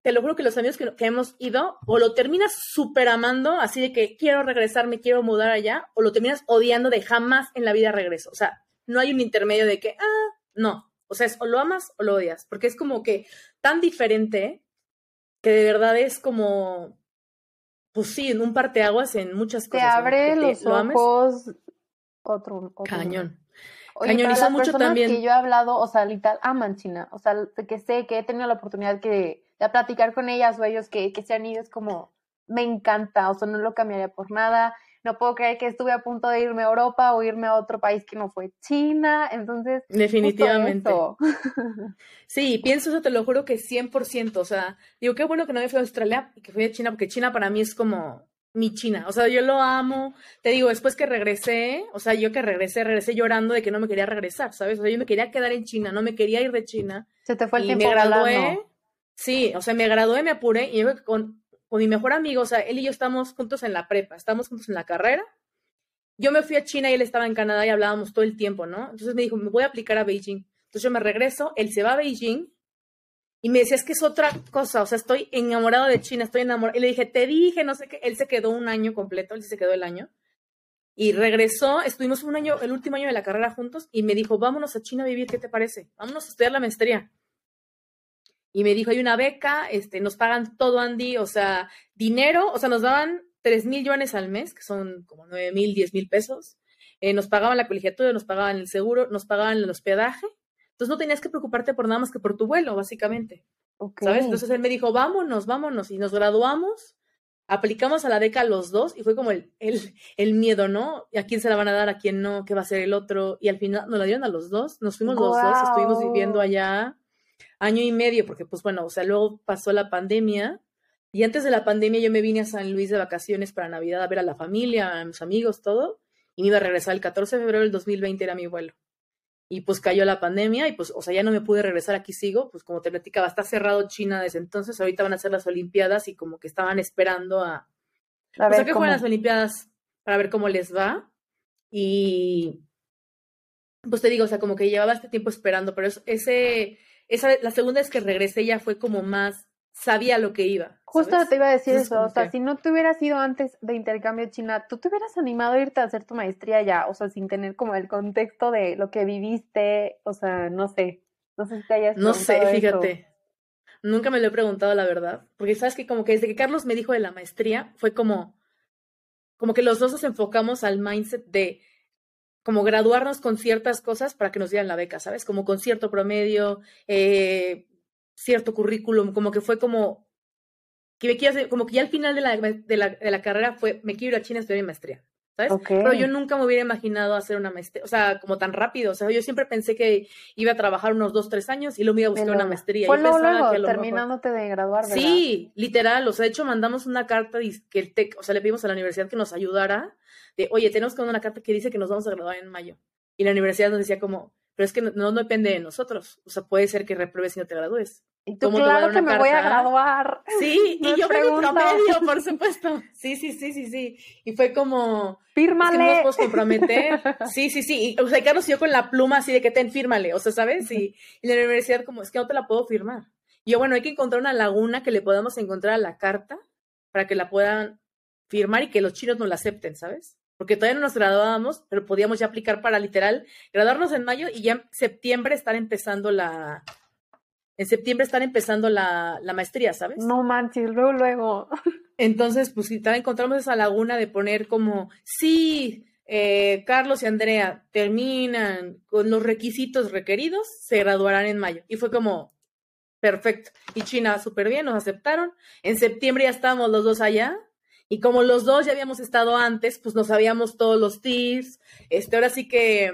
[SPEAKER 2] te lo juro que los amigos que, hemos ido, o lo terminas súper amando, así de que quiero regresar, me quiero mudar allá, o lo terminas odiando de jamás en la vida regreso. O sea, no hay un intermedio de que, ah, no. O sea, es o lo amas o lo odias, porque es como que tan diferente que de verdad es como, pues sí, en un parteaguas en muchas cosas.
[SPEAKER 1] Te abre los ojos otro, otro,
[SPEAKER 2] Cañón.
[SPEAKER 1] Oye, para mucho también. que yo he hablado, o sea, literal, aman China. O sea, que sé que he tenido la oportunidad que, de platicar con ellas o ellos que, que se han ido, es como, me encanta, o sea, no lo cambiaría por nada. No puedo creer que estuve a punto de irme a Europa o irme a otro país que no fue China. Entonces,
[SPEAKER 2] definitivamente. Sí, pienso eso, te lo juro que 100%. O sea, digo, qué bueno que no me fui a Australia y que fui a China, porque China para mí es como mi China. O sea, yo lo amo. Te digo, después que regresé, o sea, yo que regresé, regresé llorando de que no me quería regresar, ¿sabes? O sea, yo me quería quedar en China, no me quería ir de China.
[SPEAKER 1] Se te fue el
[SPEAKER 2] y me gradué. Sí, o sea, me gradué, me apuré y yo con, con mi mejor amigo, o sea, él y yo estamos juntos en la prepa, estamos juntos en la carrera. Yo me fui a China y él estaba en Canadá y hablábamos todo el tiempo, ¿no? Entonces me dijo, me voy a aplicar a Beijing. Entonces yo me regreso, él se va a Beijing y me decía, es que es otra cosa, o sea, estoy enamorado de China, estoy enamorado. Y le dije, te dije, no sé qué. Él se quedó un año completo, él se quedó el año. Y regresó, estuvimos un año, el último año de la carrera juntos, y me dijo, vámonos a China a vivir, ¿qué te parece? Vámonos a estudiar la maestría. Y me dijo, hay una beca, este, nos pagan todo, Andy, o sea, dinero, o sea, nos daban tres mil yuanes al mes, que son como nueve mil, diez mil pesos. Eh, nos pagaban la colegiatura, nos pagaban el seguro, nos pagaban el hospedaje entonces no tenías que preocuparte por nada más que por tu vuelo, básicamente. ¿Sabes? Entonces él me dijo, vámonos, vámonos. Y nos graduamos, aplicamos a la beca los dos y fue como el, el, el miedo, ¿no? ¿A quién se la van a dar? ¿A quién no? ¿Qué va a ser el otro? Y al final nos la dieron a los dos. Nos fuimos los dos, estuvimos viviendo allá año y medio, porque pues bueno, o sea, luego pasó la pandemia. Y antes de la pandemia yo me vine a San Luis de vacaciones para Navidad a ver a la familia, a mis amigos, todo. Y me iba a regresar el 14 de febrero del 2020, era mi vuelo y pues cayó la pandemia y pues, o sea, ya no me pude regresar, aquí sigo, pues como te platicaba, está cerrado China desde entonces, ahorita van a ser las Olimpiadas y como que estaban esperando a, a ver que las Olimpiadas para ver cómo les va y pues te digo, o sea, como que llevaba este tiempo esperando, pero ese, esa, la segunda vez que regresé ya fue como más sabía lo que iba.
[SPEAKER 1] Justo te iba a decir eso, o sea, si no te hubieras ido antes de intercambio China, tú te hubieras animado a irte a hacer tu maestría ya, o sea, sin tener como el contexto de lo que viviste, o sea, no sé, no sé si te hayas
[SPEAKER 2] No sé, fíjate. Nunca me lo he preguntado, la verdad, porque sabes que como que desde que Carlos me dijo de la maestría, fue como, como que los dos nos enfocamos al mindset de como graduarnos con ciertas cosas para que nos dieran la beca, ¿sabes? Como con cierto promedio, eh, cierto currículum, como que fue como que me quiero hacer, como que ya al final de la, de la, de la carrera fue, me quiero ir a China a estudiar mi maestría. ¿sabes? Pero yo nunca me hubiera imaginado hacer una maestría, o sea, como tan rápido. O sea, yo siempre pensé que iba a trabajar unos dos, tres años y luego me iba a buscar una maestría.
[SPEAKER 1] Fue luego, terminándote de graduar, ¿verdad?
[SPEAKER 2] Sí, literal. O sea, de hecho, mandamos una carta que el TEC, o sea, le pedimos a la universidad que nos ayudara de, oye, tenemos que mandar una carta que dice que nos vamos a graduar en mayo. Y la universidad nos decía como, pero es que no, no depende de nosotros. O sea, puede ser que repruebes y no te gradúes.
[SPEAKER 1] Y tú, claro que me voy a graduar.
[SPEAKER 2] Sí, y yo promedio, por supuesto. Sí, sí, sí, sí, sí. Y fue como...
[SPEAKER 1] Fírmale.
[SPEAKER 2] Es que no nos podemos comprometer. Sí, sí, sí. Y, o sea, Carlos y yo con la pluma así de que ten, fírmale. O sea, ¿sabes? Y, y en la universidad como, es que no te la puedo firmar. Y yo, bueno, hay que encontrar una laguna que le podamos encontrar a la carta para que la puedan firmar y que los chinos no la acepten, ¿sabes? Porque todavía no nos graduábamos, pero podíamos ya aplicar para literal graduarnos en mayo y ya en septiembre estar empezando la, en septiembre están empezando la, maestría, ¿sabes?
[SPEAKER 1] No manches, luego, luego.
[SPEAKER 2] Entonces, pues si encontramos esa laguna de poner como, sí, eh, Carlos y Andrea terminan con los requisitos requeridos, se graduarán en mayo. Y fue como, perfecto. Y China, súper bien, nos aceptaron. En septiembre ya estábamos los dos allá. Y como los dos ya habíamos estado antes, pues nos sabíamos todos los tips. Este, ahora sí que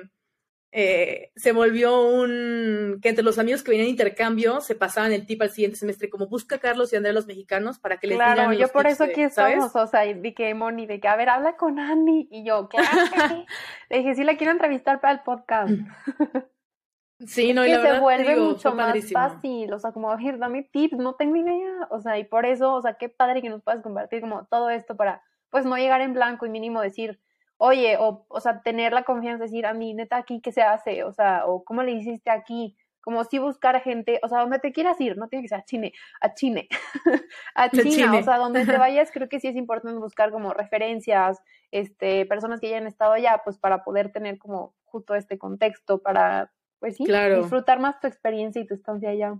[SPEAKER 2] eh, se volvió un que entre los amigos que venían de intercambio se pasaban el tip al siguiente semestre, como busca Carlos y Andrea los mexicanos para que les
[SPEAKER 1] claro,
[SPEAKER 2] digan.
[SPEAKER 1] Claro, yo por eso aquí estamos, o sea, que Moni, de que a ver, habla con Andy, y yo, claro, le dije, sí la quiero entrevistar para el podcast.
[SPEAKER 2] Sí, no, y
[SPEAKER 1] la se vuelve mucho más fácil, o sea, como, a ver, dame tips, no tengo idea, o sea, y por eso, o sea, qué padre que nos puedas compartir como todo esto para, pues, no llegar en blanco y mínimo decir, oye, o, o sea, tener la confianza de decir, a mí, neta, aquí, ¿qué se hace? O sea, o ¿cómo le hiciste aquí? Como si buscar gente, o sea, donde te quieras ir, no tiene que ser a Chile, a Chile, a China, o sea, donde te vayas, creo que sí es importante buscar como referencias, este, personas que ya han estado allá, pues para poder tener como justo este contexto, para, pues sí, disfrutar más tu experiencia y tu estancia allá.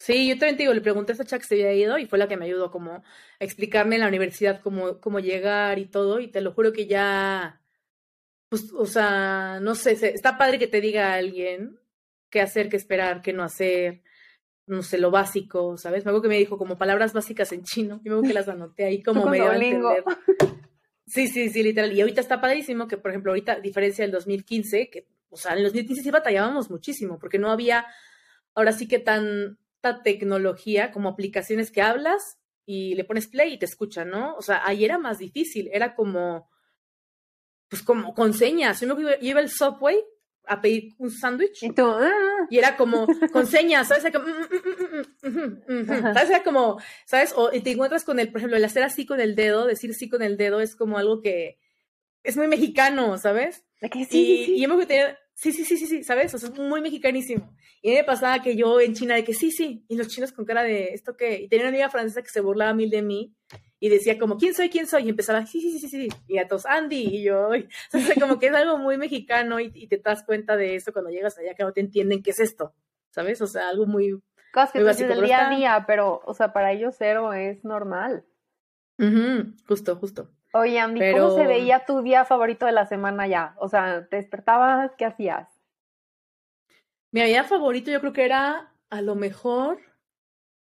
[SPEAKER 2] Sí, yo también te digo, le pregunté a esa chica que se había ido y fue la que me ayudó como a explicarme en la universidad cómo, cómo llegar y todo, y te lo juro que ya, pues, o sea, no sé, está padre que te diga alguien qué hacer, qué esperar, qué no hacer, no sé, lo básico, ¿sabes? Me acuerdo que me dijo como palabras básicas en chino, y me acuerdo que las anoté ahí como medio entender. Sí, sí, sí, literal. Y ahorita está padrísimo que, por ejemplo, ahorita, a diferencia del 2015, que, o sea, en el 2015 sí batallábamos muchísimo, porque no había, ahora sí que tan tecnología como aplicaciones que hablas y le pones play y te escucha, ¿no? O sea, ahí era más difícil, era como, pues como con señas. Yo me iba al subway a pedir un sándwich.
[SPEAKER 1] Y tú, ah".
[SPEAKER 2] Y era como con señas, ¿sabes? Mm, mm, mm, ¿Sabes? Era como, ¿sabes? O te encuentras con el, por ejemplo, el hacer así con el dedo, decir sí con el dedo es como algo que es muy mexicano, ¿sabes?
[SPEAKER 1] sí, y,
[SPEAKER 2] y yo me tener sí, sí, sí, sí, sí, ¿sabes? O sea, es muy mexicanísimo. Y me pasaba que yo en China de que sí, sí, y los chinos con cara de esto que, y tenía una amiga francesa que se burlaba mil de mí y decía como, ¿quién soy? ¿quién soy? Y empezaba, sí, sí, sí, sí, sí, y a todos, Andy, y yo, o sea, como que es algo muy mexicano y, te das cuenta de eso cuando llegas allá que no te entienden qué es esto, ¿sabes? O sea, algo muy...
[SPEAKER 1] Cosas que básico, del día a día, pero, o sea, para ellos cero es normal.
[SPEAKER 2] justo, justo.
[SPEAKER 1] Oye, Andy, ¿cómo se veía tu día favorito de la semana ya? O sea, ¿te despertabas? ¿Qué hacías?
[SPEAKER 2] Mi día favorito yo creo que era a lo mejor.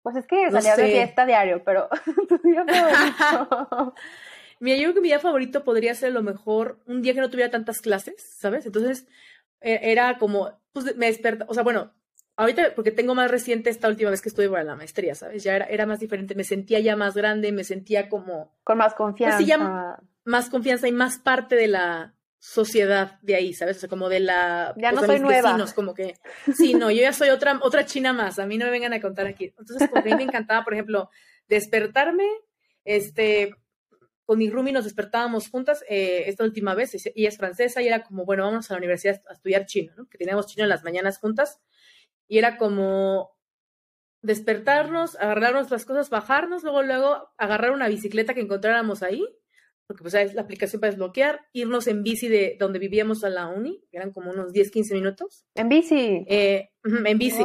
[SPEAKER 1] Pues es que salía de fiesta diario, pero tu día favorito.
[SPEAKER 2] Mira, yo creo que mi día favorito podría ser a lo mejor un día que no tuviera tantas clases, ¿sabes? Entonces e, era como, pues me desperta, o sea, bueno, ahorita porque tengo más reciente esta última vez que estuve para la maestría, ¿sabes? Ya era, era más diferente, me sentía ya más grande, me sentía como...
[SPEAKER 1] Con más confianza. Pues sí,
[SPEAKER 2] ya más confianza y más parte de la, sociedad de ahí, ¿sabes? O sea, como de la...
[SPEAKER 1] Ya no soy nueva. Vecinos,
[SPEAKER 2] como que, sí, no, yo ya soy otra, otra china más, a mí no me vengan a contar aquí. Entonces, como a mí me encantaba, por ejemplo, despertarme, este, con mi roomie nos despertábamos juntas eh, esta última vez, ella es francesa y era como, bueno, vamos a la universidad a estudiar chino, ¿no? Que teníamos chino en las mañanas juntas y era como despertarnos, agarrarnos las cosas, bajarnos, luego, luego agarrar una bicicleta que encontráramos ahí porque pues es la aplicación para desbloquear, irnos en bici de donde vivíamos a la uni, eran como unos 10, 15 minutos.
[SPEAKER 1] ¿En bici?
[SPEAKER 2] Eh, en bici.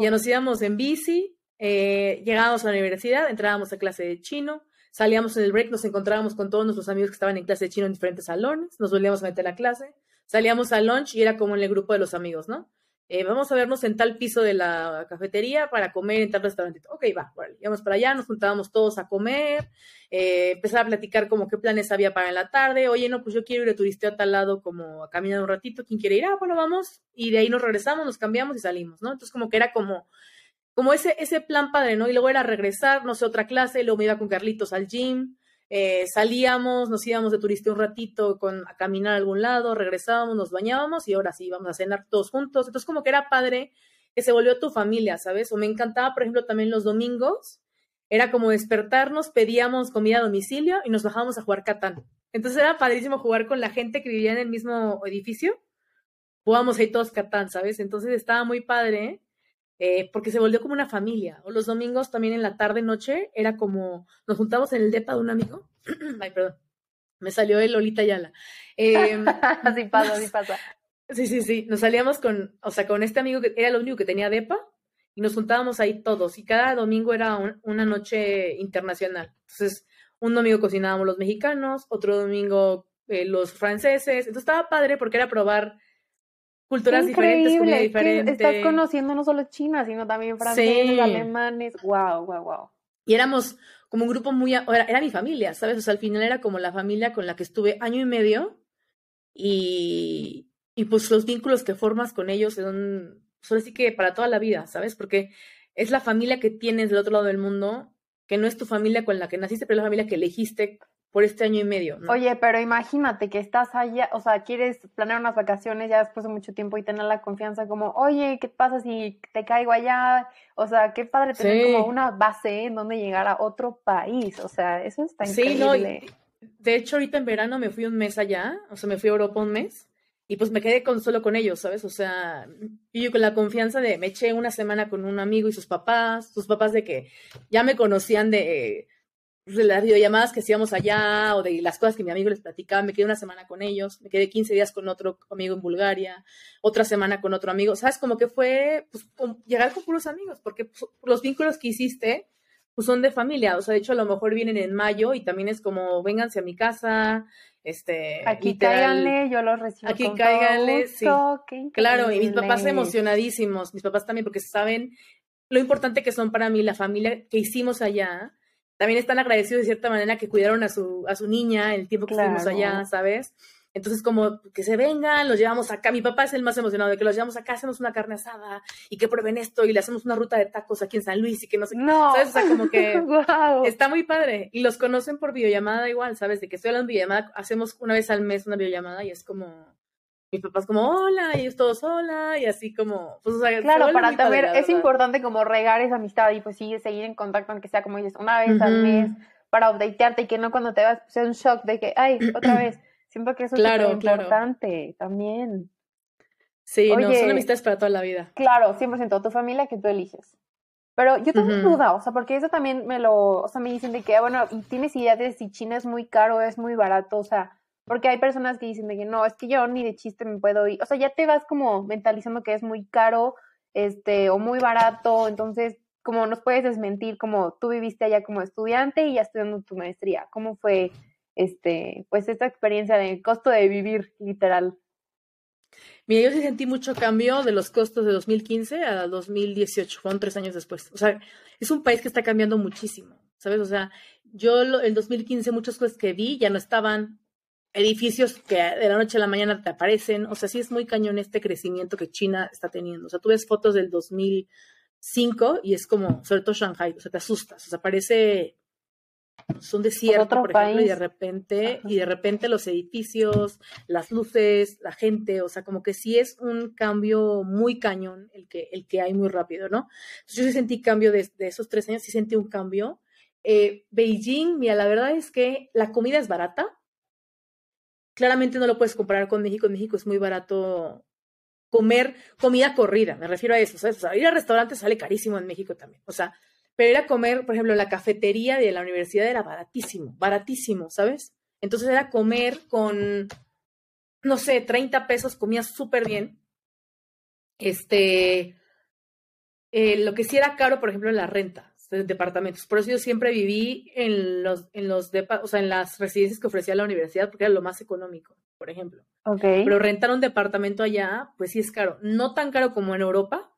[SPEAKER 2] Ya nos íbamos en bici, eh, llegábamos a la universidad, entrábamos a clase de chino, salíamos en el break, nos encontrábamos con todos nuestros amigos que estaban en clase de chino en diferentes salones, nos volvíamos a meter a clase, salíamos al lunch y era como en el grupo de los amigos, ¿no? Eh, vamos a vernos en tal piso de la cafetería para comer en tal restaurante. Ok, va, vale, íbamos para allá, nos juntábamos todos a comer, eh, empezar a platicar como qué planes había para la tarde. Oye, no, pues yo quiero ir de turisteo a tal lado como a caminar un ratito. ¿Quién quiere ir? Ah, bueno, vamos. Y de ahí nos regresamos, nos cambiamos y salimos, ¿no? Entonces como que era como, como ese, ese plan padre, ¿no? Y luego era regresar, no sé, otra clase, luego me iba con Carlitos al gym. Eh, salíamos, nos íbamos de turista un ratito con, a caminar a algún lado, regresábamos, nos bañábamos y ahora sí íbamos a cenar todos juntos. Entonces, como que era padre que se volvió tu familia, ¿sabes? O me encantaba, por ejemplo, también los domingos, era como despertarnos, pedíamos comida a domicilio y nos bajábamos a jugar Catán. Entonces era padrísimo jugar con la gente que vivía en el mismo edificio. Jugábamos ahí todos Catán, ¿sabes? Entonces estaba muy padre porque se volvió como una familia. O los domingos también en la tarde, noche, era como, nos juntamos en el depa de un amigo. Ay, perdón, me salió el Lolita Yala.
[SPEAKER 1] Eh, así pasa, así pasa.
[SPEAKER 2] Sí, sí, sí, nos salíamos con, o sea, con este amigo que era el único que tenía depa y nos juntábamos ahí todos y cada domingo era una noche internacional. Entonces, un domingo cocinábamos los mexicanos, otro domingo eh, los franceses. Entonces estaba padre porque era probar culturas diferentes, comida diferente.
[SPEAKER 1] Estás conociendo no solo China, sino también franceses, alemanes. Wow, wow, wow.
[SPEAKER 2] Y éramos como un grupo muy, era, mi familia, ¿sabes? O sea, al final era como la familia con la que estuve año y medio y, y pues los vínculos que formas con ellos son, son así que para toda la vida, ¿sabes? Porque es la familia que tienes del otro lado del mundo, que no es tu familia con la que naciste, pero es la familia que elegiste por este año y medio.
[SPEAKER 1] Oye, pero imagínate que estás allá, o sea, quieres planear unas vacaciones ya después de mucho tiempo y tener la confianza como, oye, ¿qué pasa si te caigo allá? O sea, qué padre tener como una base en donde llegar a otro país. O sea, eso está increíble. Sí,
[SPEAKER 2] no, de hecho, ahorita en verano me fui un mes allá, o sea, me fui a Europa un mes y pues me quedé con, solo con ellos, ¿sabes? O sea, y yo con la confianza de, me eché una semana con un amigo y sus papás, sus papás de que ya me conocían de de las videollamadas que hacíamos allá o de las cosas que mi amigo les platicaba, me quedé una semana con ellos, me quedé 15 días con otro amigo en Bulgaria, otra semana con otro amigo, ¿sabes? Como que fue pues, llegar con puros amigos, porque pues, los vínculos que hiciste pues son de familia, o sea, de hecho a lo mejor vienen en mayo y también es como, vénganse a mi casa, este...
[SPEAKER 1] Aquí cáiganle, yo los recibo
[SPEAKER 2] Aquí cáiganle, sí. Claro, y mis papás emocionadísimos, mis papás también, porque saben lo importante que son para mí, la familia que hicimos allá, también están agradecidos de cierta manera que cuidaron a su, a su niña el tiempo que estuvimos allá, ¿sabes? Entonces, como que se vengan, los llevamos acá. Mi papá es el más emocionado de que los llevamos acá, hacemos una carne asada y que prueben esto y le hacemos una ruta de tacos aquí en San Luis y que no sé
[SPEAKER 1] no.
[SPEAKER 2] ¿Sabes? O sea, como que está muy padre. Y los conocen por videollamada igual, ¿sabes? De que estoy hablando de videollamada, hacemos una vez al mes una videollamada y es como mis papás como hola, y ellos todos hola, y así como, pues, o sea,
[SPEAKER 1] claro, para también es importante como regar esa amistad y pues sigue seguir en contacto, aunque sea como dices, una vez al mes, para updatearte y que no cuando te vas pues, sea un shock de que, ay, otra vez, siento que eso es importante también.
[SPEAKER 2] Sí, no, son amistades para toda la vida.
[SPEAKER 1] Claro, 100%, tu familia que tú eliges. Pero yo tengo duda, o sea, porque eso también me lo, o sea, me dicen de que, bueno, ¿tienes idea de si China es muy caro, es muy barato? O sea, porque hay personas que dicen de que no, es que yo ni de chiste me puedo ir. O sea, ya te vas como mentalizando que es muy caro, este, o muy barato. Entonces, como nos puedes desmentir, como tú viviste allá como estudiante y ya estudiando tu maestría. ¿Cómo fue, este, pues esta experiencia de costo de vivir, literal?
[SPEAKER 2] Mira, yo sí sentí mucho cambio de los costos de 2015 a 2018, fueron tres años después. O sea, es un país que está cambiando muchísimo, ¿sabes? O sea, yo en 2015 muchas cosas que vi ya no estaban, edificios que de la noche a la mañana te aparecen. O sea, sí es muy cañón este crecimiento que China está teniendo. O sea, tú ves fotos del 2005 y es como, sobre todo Shanghai, o sea, te asustas. O sea, parece es un desierto, por ejemplo, y de repente, y de repente los edificios, las luces, la gente, o sea, como que sí es un cambio muy cañón el que, el que hay muy rápido, ¿no? Entonces yo sí sentí cambio de, esos tres años, sí sentí un cambio. Eh, Beijing, mira, la verdad es que la comida es barata, claramente no lo puedes comparar con México. En México es muy barato comer comida corrida, me refiero a eso, ¿sabes? O sea, ir a restaurantes sale carísimo en México también. O sea, pero ir a comer, por ejemplo, en la cafetería de la universidad era baratísimo, baratísimo, ¿sabes? Entonces era comer con, no sé, 30 pesos, comías súper bien. Este, eh, lo que sí era caro, por ejemplo, la renta. Departamentos. Por eso yo siempre viví en los, en los o sea, en las residencias que ofrecía la universidad, porque era lo más económico, por ejemplo.
[SPEAKER 1] Okay.
[SPEAKER 2] Pero rentar un departamento allá, pues sí es caro. No tan caro como en Europa,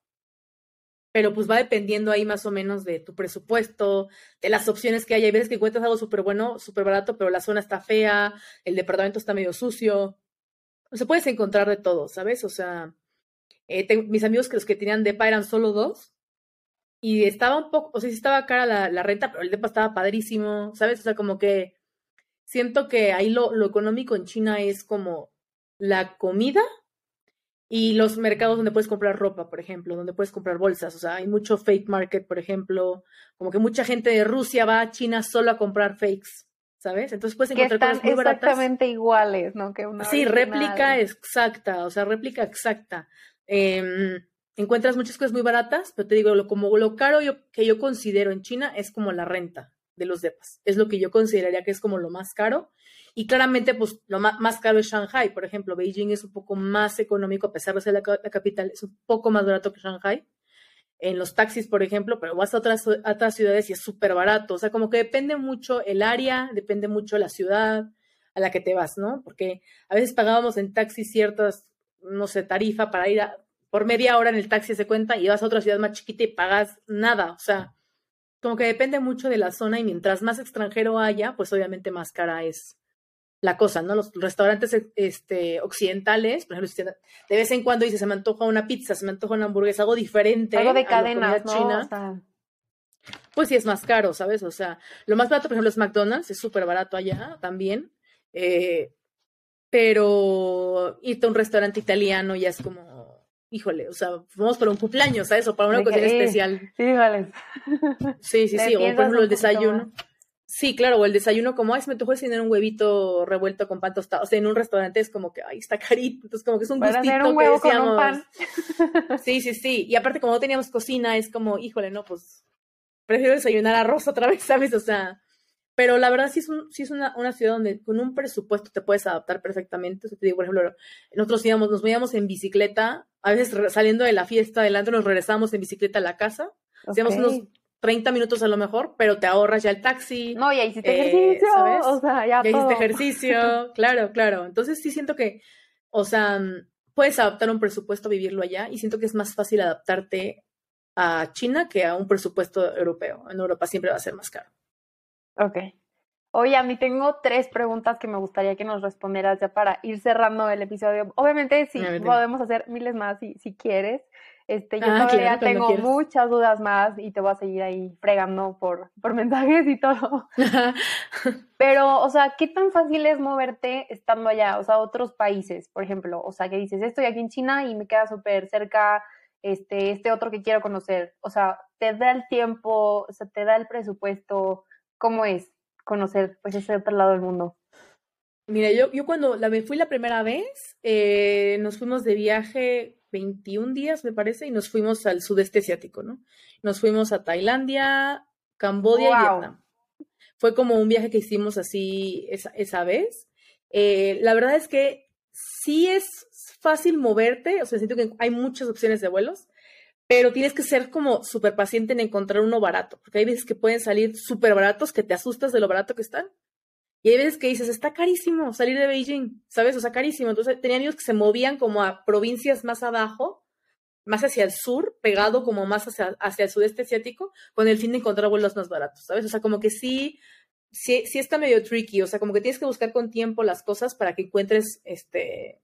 [SPEAKER 2] pero pues va dependiendo ahí más o menos de tu presupuesto, de las opciones que hay. Hay veces que encuentras algo súper bueno, súper barato, pero la zona está fea, el departamento está medio sucio. O sea, puedes encontrar de todo, ¿sabes? O sea, eh, mis amigos que los que tenían depa eran solo dos y estaba un poco, o sea, sí estaba cara la, la renta, pero el depa estaba padrísimo, ¿sabes? O sea, como que siento que ahí lo, lo económico en China es como la comida y los mercados donde puedes comprar ropa, por ejemplo, donde puedes comprar bolsas. O sea, hay mucho fake market, por ejemplo, como que mucha gente de Rusia va a China solo a comprar fakes. ¿sabes? Entonces puedes encontrar
[SPEAKER 1] que
[SPEAKER 2] cosas muy
[SPEAKER 1] exactamente iguales, ¿no? Que una
[SPEAKER 2] sí, réplica exacta, o sea, réplica exacta. Em, encuentras muchas cosas muy baratas, pero te digo, lo, como lo caro que yo considero en China es como la renta de los depas. Es lo que yo consideraría que es como lo más caro. Y claramente, pues lo más, caro es Shanghai, por ejemplo. Beijing es un poco más económico, a pesar de ser la, capital, es un poco más barato que Shanghai en los taxis, por ejemplo, pero vas a otras, otras ciudades y es súper barato. O sea, como que depende mucho el área, depende mucho la ciudad a la que te vas, ¿no? Porque a veces pagábamos en taxis ciertas, no sé, tarifa para ir a, por media hora en el taxi se cuenta y vas a otra ciudad más chiquita y pagas nada. O sea, como que depende mucho de la zona y mientras más extranjero haya, pues obviamente más cara es, la cosa, ¿no? Los restaurantes este, occidentales, por ejemplo, de vez en cuando dice, se me antoja una pizza, se me antoja una hamburguesa, algo diferente.
[SPEAKER 1] Algo de cadenas, ¿no? China,
[SPEAKER 2] Pues sí es más caro, ¿sabes? O sea, lo más barato, por ejemplo, es McDonald's, es súper barato allá también. Eh, pero irte a un restaurante italiano ya es como, híjole, o sea, vamos para un cumpleaños, ¿sabes? O para una ocasión especial.
[SPEAKER 1] Sí, vale.
[SPEAKER 2] Sí, sí, sí. O por ejemplo, el desayuno. Sí, claro, o el desayuno como, ay, se me tocó tener un huevito revuelto con pan tostado. O sea, en un restaurante es como que, ay, está carito. Entonces, como que es un gustito
[SPEAKER 1] un huevo con un pan.
[SPEAKER 2] Sí, sí, sí. Y aparte, como no teníamos cocina, es como, híjole, no, pues, prefiero desayunar arroz otra vez, ¿sabes? O sea, pero la verdad sí es, un, sí es una, una ciudad donde con un presupuesto te puedes adaptar perfectamente. O sea, te digo, por ejemplo, nosotros íbamos, nos veíamos en bicicleta, a veces saliendo de la fiesta adelante nos regresamos en bicicleta a la casa. Hacíamos unos 30 minutos a lo mejor, pero te ahorras ya el taxi.
[SPEAKER 1] No, ya hiciste ejercicio, ¿sabes? o sea, ya,
[SPEAKER 2] ya hiciste ejercicio, claro, claro. Entonces sí siento que, o sea, puedes adaptar un presupuesto, vivirlo allá, y siento que es más fácil adaptarte a China que a un presupuesto europeo. En Europa siempre va a ser más caro.
[SPEAKER 1] Ok. Oye, a mí tengo tres preguntas que me gustaría que nos respondieras ya para ir cerrando el episodio. Obviamente, sí, podemos hacer miles más si, si quieres. Este, yo ah, todavía tengo muchas dudas más y te voy a seguir ahí fregando por, por mensajes y todo. Pero, o sea, ¿qué tan fácil es moverte estando allá? O sea, otros países, por ejemplo. O sea, que dices, estoy aquí en China y me queda súper cerca este, este otro que quiero conocer. O sea, ¿te da el tiempo? O sea, ¿te da el presupuesto? ¿Cómo es conocer pues ese otro lado del mundo?
[SPEAKER 2] Mira, yo, yo cuando la, me fui la primera vez, eh, nos fuimos de viaje 21 días, me parece, y nos fuimos al sudeste asiático, ¿no? Nos fuimos a Tailandia, Cambodia y Vietnam. Fue como un viaje que hicimos así esa, esa vez. Eh, la verdad es que sí es fácil moverte, o sea, siento que hay muchas opciones de vuelos, pero tienes que ser como súper paciente en encontrar uno barato, porque hay veces que pueden salir súper baratos que te asustas de lo barato que están. Y hay veces que dices, está carísimo salir de Beijing, ¿sabes? O sea, carísimo. Entonces tenía amigos que se movían como a provincias más abajo, más hacia el sur, pegado como más hacia, hacia el sudeste asiático, con el fin de encontrar vuelos más baratos, ¿sabes? O sea, como que sí, sí, sí está medio tricky. O sea, como que tienes que buscar con tiempo las cosas para que encuentres, este,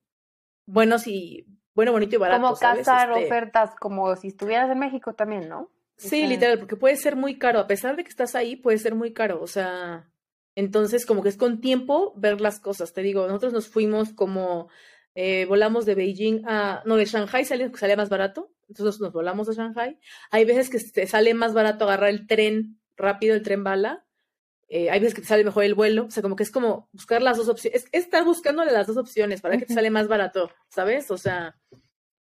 [SPEAKER 2] buenos y, bueno, bonito y barato.
[SPEAKER 1] Como cazar este ofertas como si estuvieras en México también, ¿no?
[SPEAKER 2] Sí, literal, porque puede ser muy caro. A pesar de que estás ahí, puede ser muy caro. O sea, entonces, como que es con tiempo ver las cosas. Te digo, nosotros nos fuimos como, eh, volamos de Beijing a, no, de Shanghai sale, salía más barato. Entonces nos volamos a Shanghai. Hay veces que te sale más barato agarrar el tren rápido, el tren bala. Eh, hay veces que te sale mejor el vuelo. O sea, como que es como buscar las dos opciones. Es, estar buscándole las dos opciones para que te sale más barato, ¿sabes? O sea,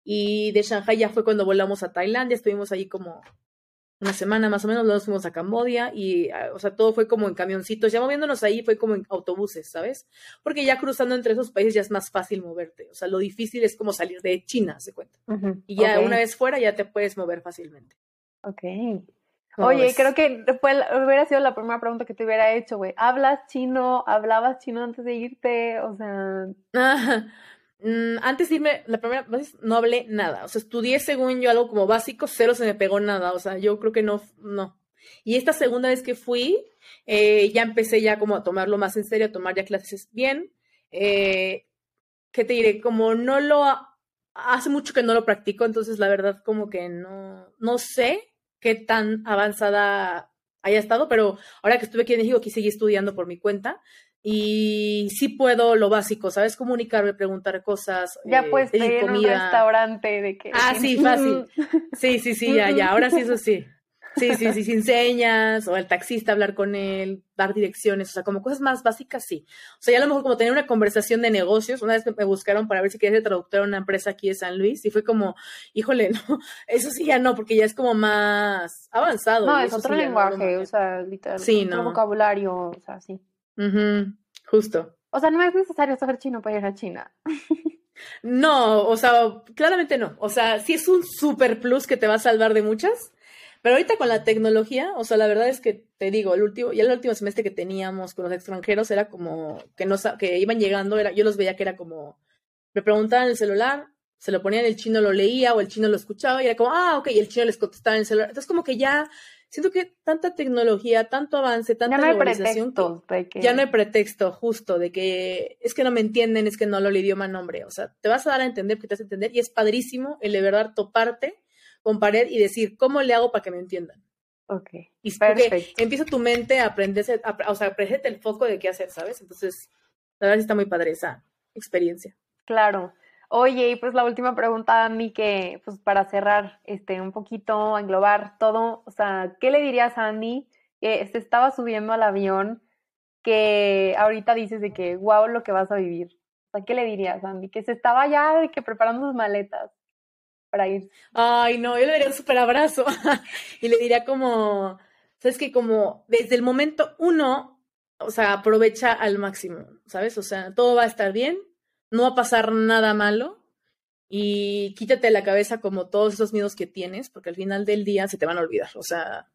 [SPEAKER 2] y de Shanghai ya fue cuando volamos a Tailandia. Estuvimos ahí como una semana más o menos, luego fuimos a Cambodia y, ah, o sea, todo fue como en camioncitos, ya moviéndonos ahí fue como en autobuses, ¿sabes? Porque ya cruzando entre esos países ya es más fácil moverte, o sea, lo difícil es como salir de China, se cuenta. Y ya una vez fuera ya te puedes mover fácilmente.
[SPEAKER 1] Ok. Oye, creo que fue, hubiera sido la primera pregunta que te hubiera hecho, güey. ¿Hablas chino? ¿Hablabas chino antes de irte? O sea...
[SPEAKER 2] Mm, antes de irme, la primera vez no hablé nada. O sea, estudié según yo algo como básico, cero se me pegó nada. O sea, yo creo que no, no. Y esta segunda vez que fui, eh, ya empecé ya como a tomarlo más en serio, a tomar ya clases bien. Eh, ¿Qué te diré? Como no lo, hace mucho que no lo practico, entonces la verdad como que no, no sé qué tan avanzada haya estado, pero ahora que estuve aquí en México, aquí seguí estudiando por mi cuenta y sí puedo lo básico, ¿sabes? Comunicarme, preguntar cosas.
[SPEAKER 1] Ya eh, puedes pedir en un restaurante de que...
[SPEAKER 2] Ah, sí, fácil. Sí, sí, sí, ya, ya, ahora sí, eso sí. Sí, sí, sí, sin señas, o el taxista hablar con él, dar direcciones, o sea, como cosas más básicas, sí. O sea, ya a lo mejor como tener una conversación de negocios, una vez me buscaron para ver si quería ser traductor a una empresa aquí de San Luis, y fue como, híjole, no, eso sí ya no, porque ya es como más avanzado.
[SPEAKER 1] No, es otro lenguaje, o sea, literal, sí, otro vocabulario, o sea, sí.
[SPEAKER 2] justo.
[SPEAKER 1] O sea, no es necesario saber chino para ir a China.
[SPEAKER 2] No, o sea, claramente no. O sea, sí es un super plus que te va a salvar de muchas, pero ahorita con la tecnología, o sea, la verdad es que te digo, el último, ya el último semestre que teníamos con los extranjeros era como que no que iban llegando, era, yo los veía que era como, me preguntaban el celular, se lo ponían el chino lo leía o el chino lo escuchaba y era como, ah, ok, y el chino les contestaba en el celular. Entonces como que ya siento que tanta tecnología, tanto avance, tanta
[SPEAKER 1] ya no hay pretexto,
[SPEAKER 2] ya no hay pretexto justo de que es que no me entienden, es que no hablo el idioma nombre, o sea, te vas a dar a entender que te vas a entender y es padrísimo el de verdad toparte con pared y decir, ¿cómo le hago para que me entiendan?
[SPEAKER 1] Ok.
[SPEAKER 2] Y empieza tu mente a aprenderse, o sea, aprendete el foco de qué hacer, ¿sabes? Entonces, la verdad sí está muy padre esa experiencia.
[SPEAKER 1] Claro. Oye, y pues la última pregunta, Andy, que pues para cerrar este un poquito, englobar todo, o sea, ¿qué le dirías a Andy que se estaba subiendo al avión que ahorita dices de que wow lo que vas a vivir? O sea, ¿qué le dirías, Andy? Que se estaba ya de que preparando sus maletas para ir.
[SPEAKER 2] Ay, no, yo le daría un súper abrazo y le diría como, sabes que como desde el momento uno, o sea, aprovecha al máximo, ¿sabes? O sea, todo va a estar bien, no va a pasar nada malo y quítate la cabeza como todos esos miedos que tienes, porque al final del día se te van a olvidar, o sea,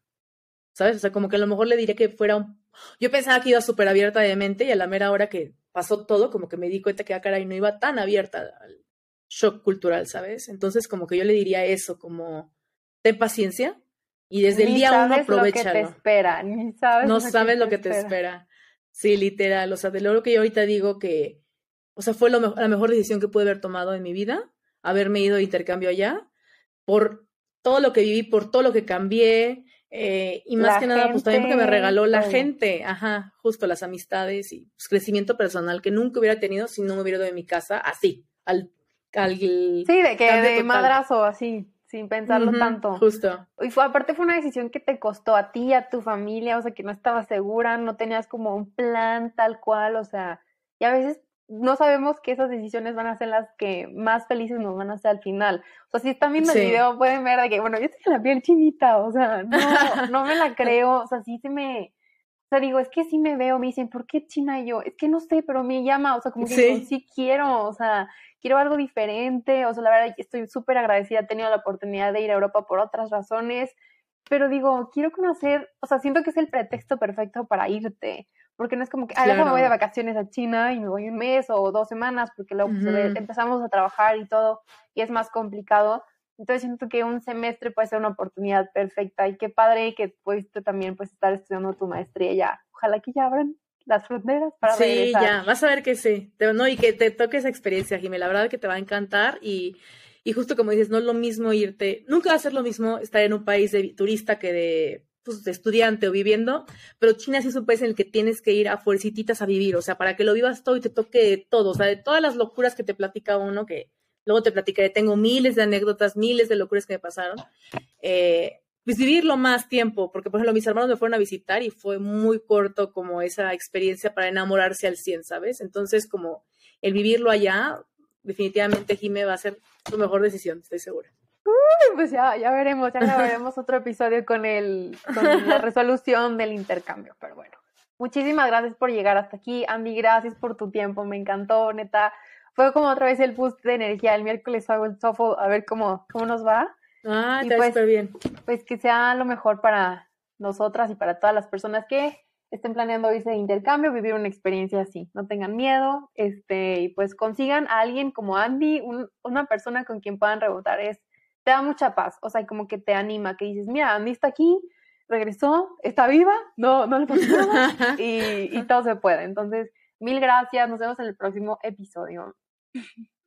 [SPEAKER 2] ¿sabes? O sea, como que a lo mejor le diría que fuera un... Yo pensaba que iba súper abierta de mente y a la mera hora que pasó todo, como que me di cuenta que, ah, caray, no iba tan abierta al, shock cultural, ¿sabes? Entonces, como que yo le diría eso, como, ten paciencia y desde el día uno aprovechalo.
[SPEAKER 1] Lo que te espera, ni sabes
[SPEAKER 2] no sabes lo que te espera. Sí, literal, o sea, de lo que yo ahorita digo que, o sea, fue lo la mejor decisión que pude haber tomado en mi vida, haberme ido de intercambio allá, por todo lo que viví, por todo lo que cambié, eh, y más que nada, pues también porque me regaló la gente, ajá, justo las amistades y pues, crecimiento personal que nunca hubiera tenido si no me hubiera ido de mi casa así, al
[SPEAKER 1] Sí, de que de madrazo, así, sin pensarlo tanto.
[SPEAKER 2] Justo.
[SPEAKER 1] Y fue, aparte fue una decisión que te costó a ti, a tu familia, o sea, que no estabas segura, no tenías como un plan tal cual, o sea, y a veces no sabemos que esas decisiones van a ser las que más felices nos van a hacer al final. O sea, si están viendo el video, pueden ver de que, bueno, yo estoy en la piel chinita, o sea, no, no me la creo, o sea, sí se me, o sea, digo, es que sí me veo, me dicen, ¿por qué China yo? Es que no sé, pero me llama, o sea, como que sí, sí quiero, o sea, quiero algo diferente, o sea, la verdad estoy súper agradecida, he tenido la oportunidad de ir a Europa por otras razones, pero digo, quiero conocer, o sea, siento que es el pretexto perfecto para irte, porque no es como que, ah, luego me voy de vacaciones a China y me voy un mes o dos semanas, porque luego pues, empezamos a trabajar y todo, y es más complicado, entonces siento que un semestre puede ser una oportunidad perfecta y qué padre que pudiste también pues estar estudiando tu maestría ya. Ojalá que ya abran las fronteras para
[SPEAKER 2] Sí, ya, vas a ver que sí. no, y que te toque esa experiencia, Jimé. La verdad que te va a encantar y, y justo como dices, no es lo mismo irte, nunca va a ser lo mismo estar en un país de turista que de, pues, de estudiante o viviendo, pero China sí es un país en el que tienes que ir a fuercitas a vivir, o sea, para que lo vivas todo y te toque todo, o sea, de todas las locuras que te platica uno que luego te platicaré, tengo miles de anécdotas, miles de locuras que me pasaron. Eh, pues vivirlo más tiempo, porque por ejemplo mis hermanos me fueron a visitar y fue muy corto como esa experiencia para enamorarse al 100, ¿sabes? Entonces como el vivirlo allá, definitivamente Jime va a ser tu mejor decisión, estoy segura.
[SPEAKER 1] Uy, pues ya, ya veremos, ya veremos otro episodio con, el, con la resolución del intercambio, pero bueno. Muchísimas gracias por llegar hasta aquí, Andy, gracias por tu tiempo, me encantó, neta fue como otra vez el boost de energía. El miércoles hago el TOEFL a ver cómo, cómo nos va.
[SPEAKER 2] Ah, está pues, súper bien.
[SPEAKER 1] Pues que sea lo mejor para, nosotras y para todas las personas que estén planeando irse de intercambio, vivir una experiencia así. No tengan miedo, este, y pues consigan a alguien como Andy, una persona con quien puedan rebotar. Es, te da mucha paz, o sea, como que te anima, que dices, mira, Andy está aquí, regresó, está viva, no, no le pasó nada, y, y todo se puede. Entonces, mil gracias, nos vemos en el próximo episodio.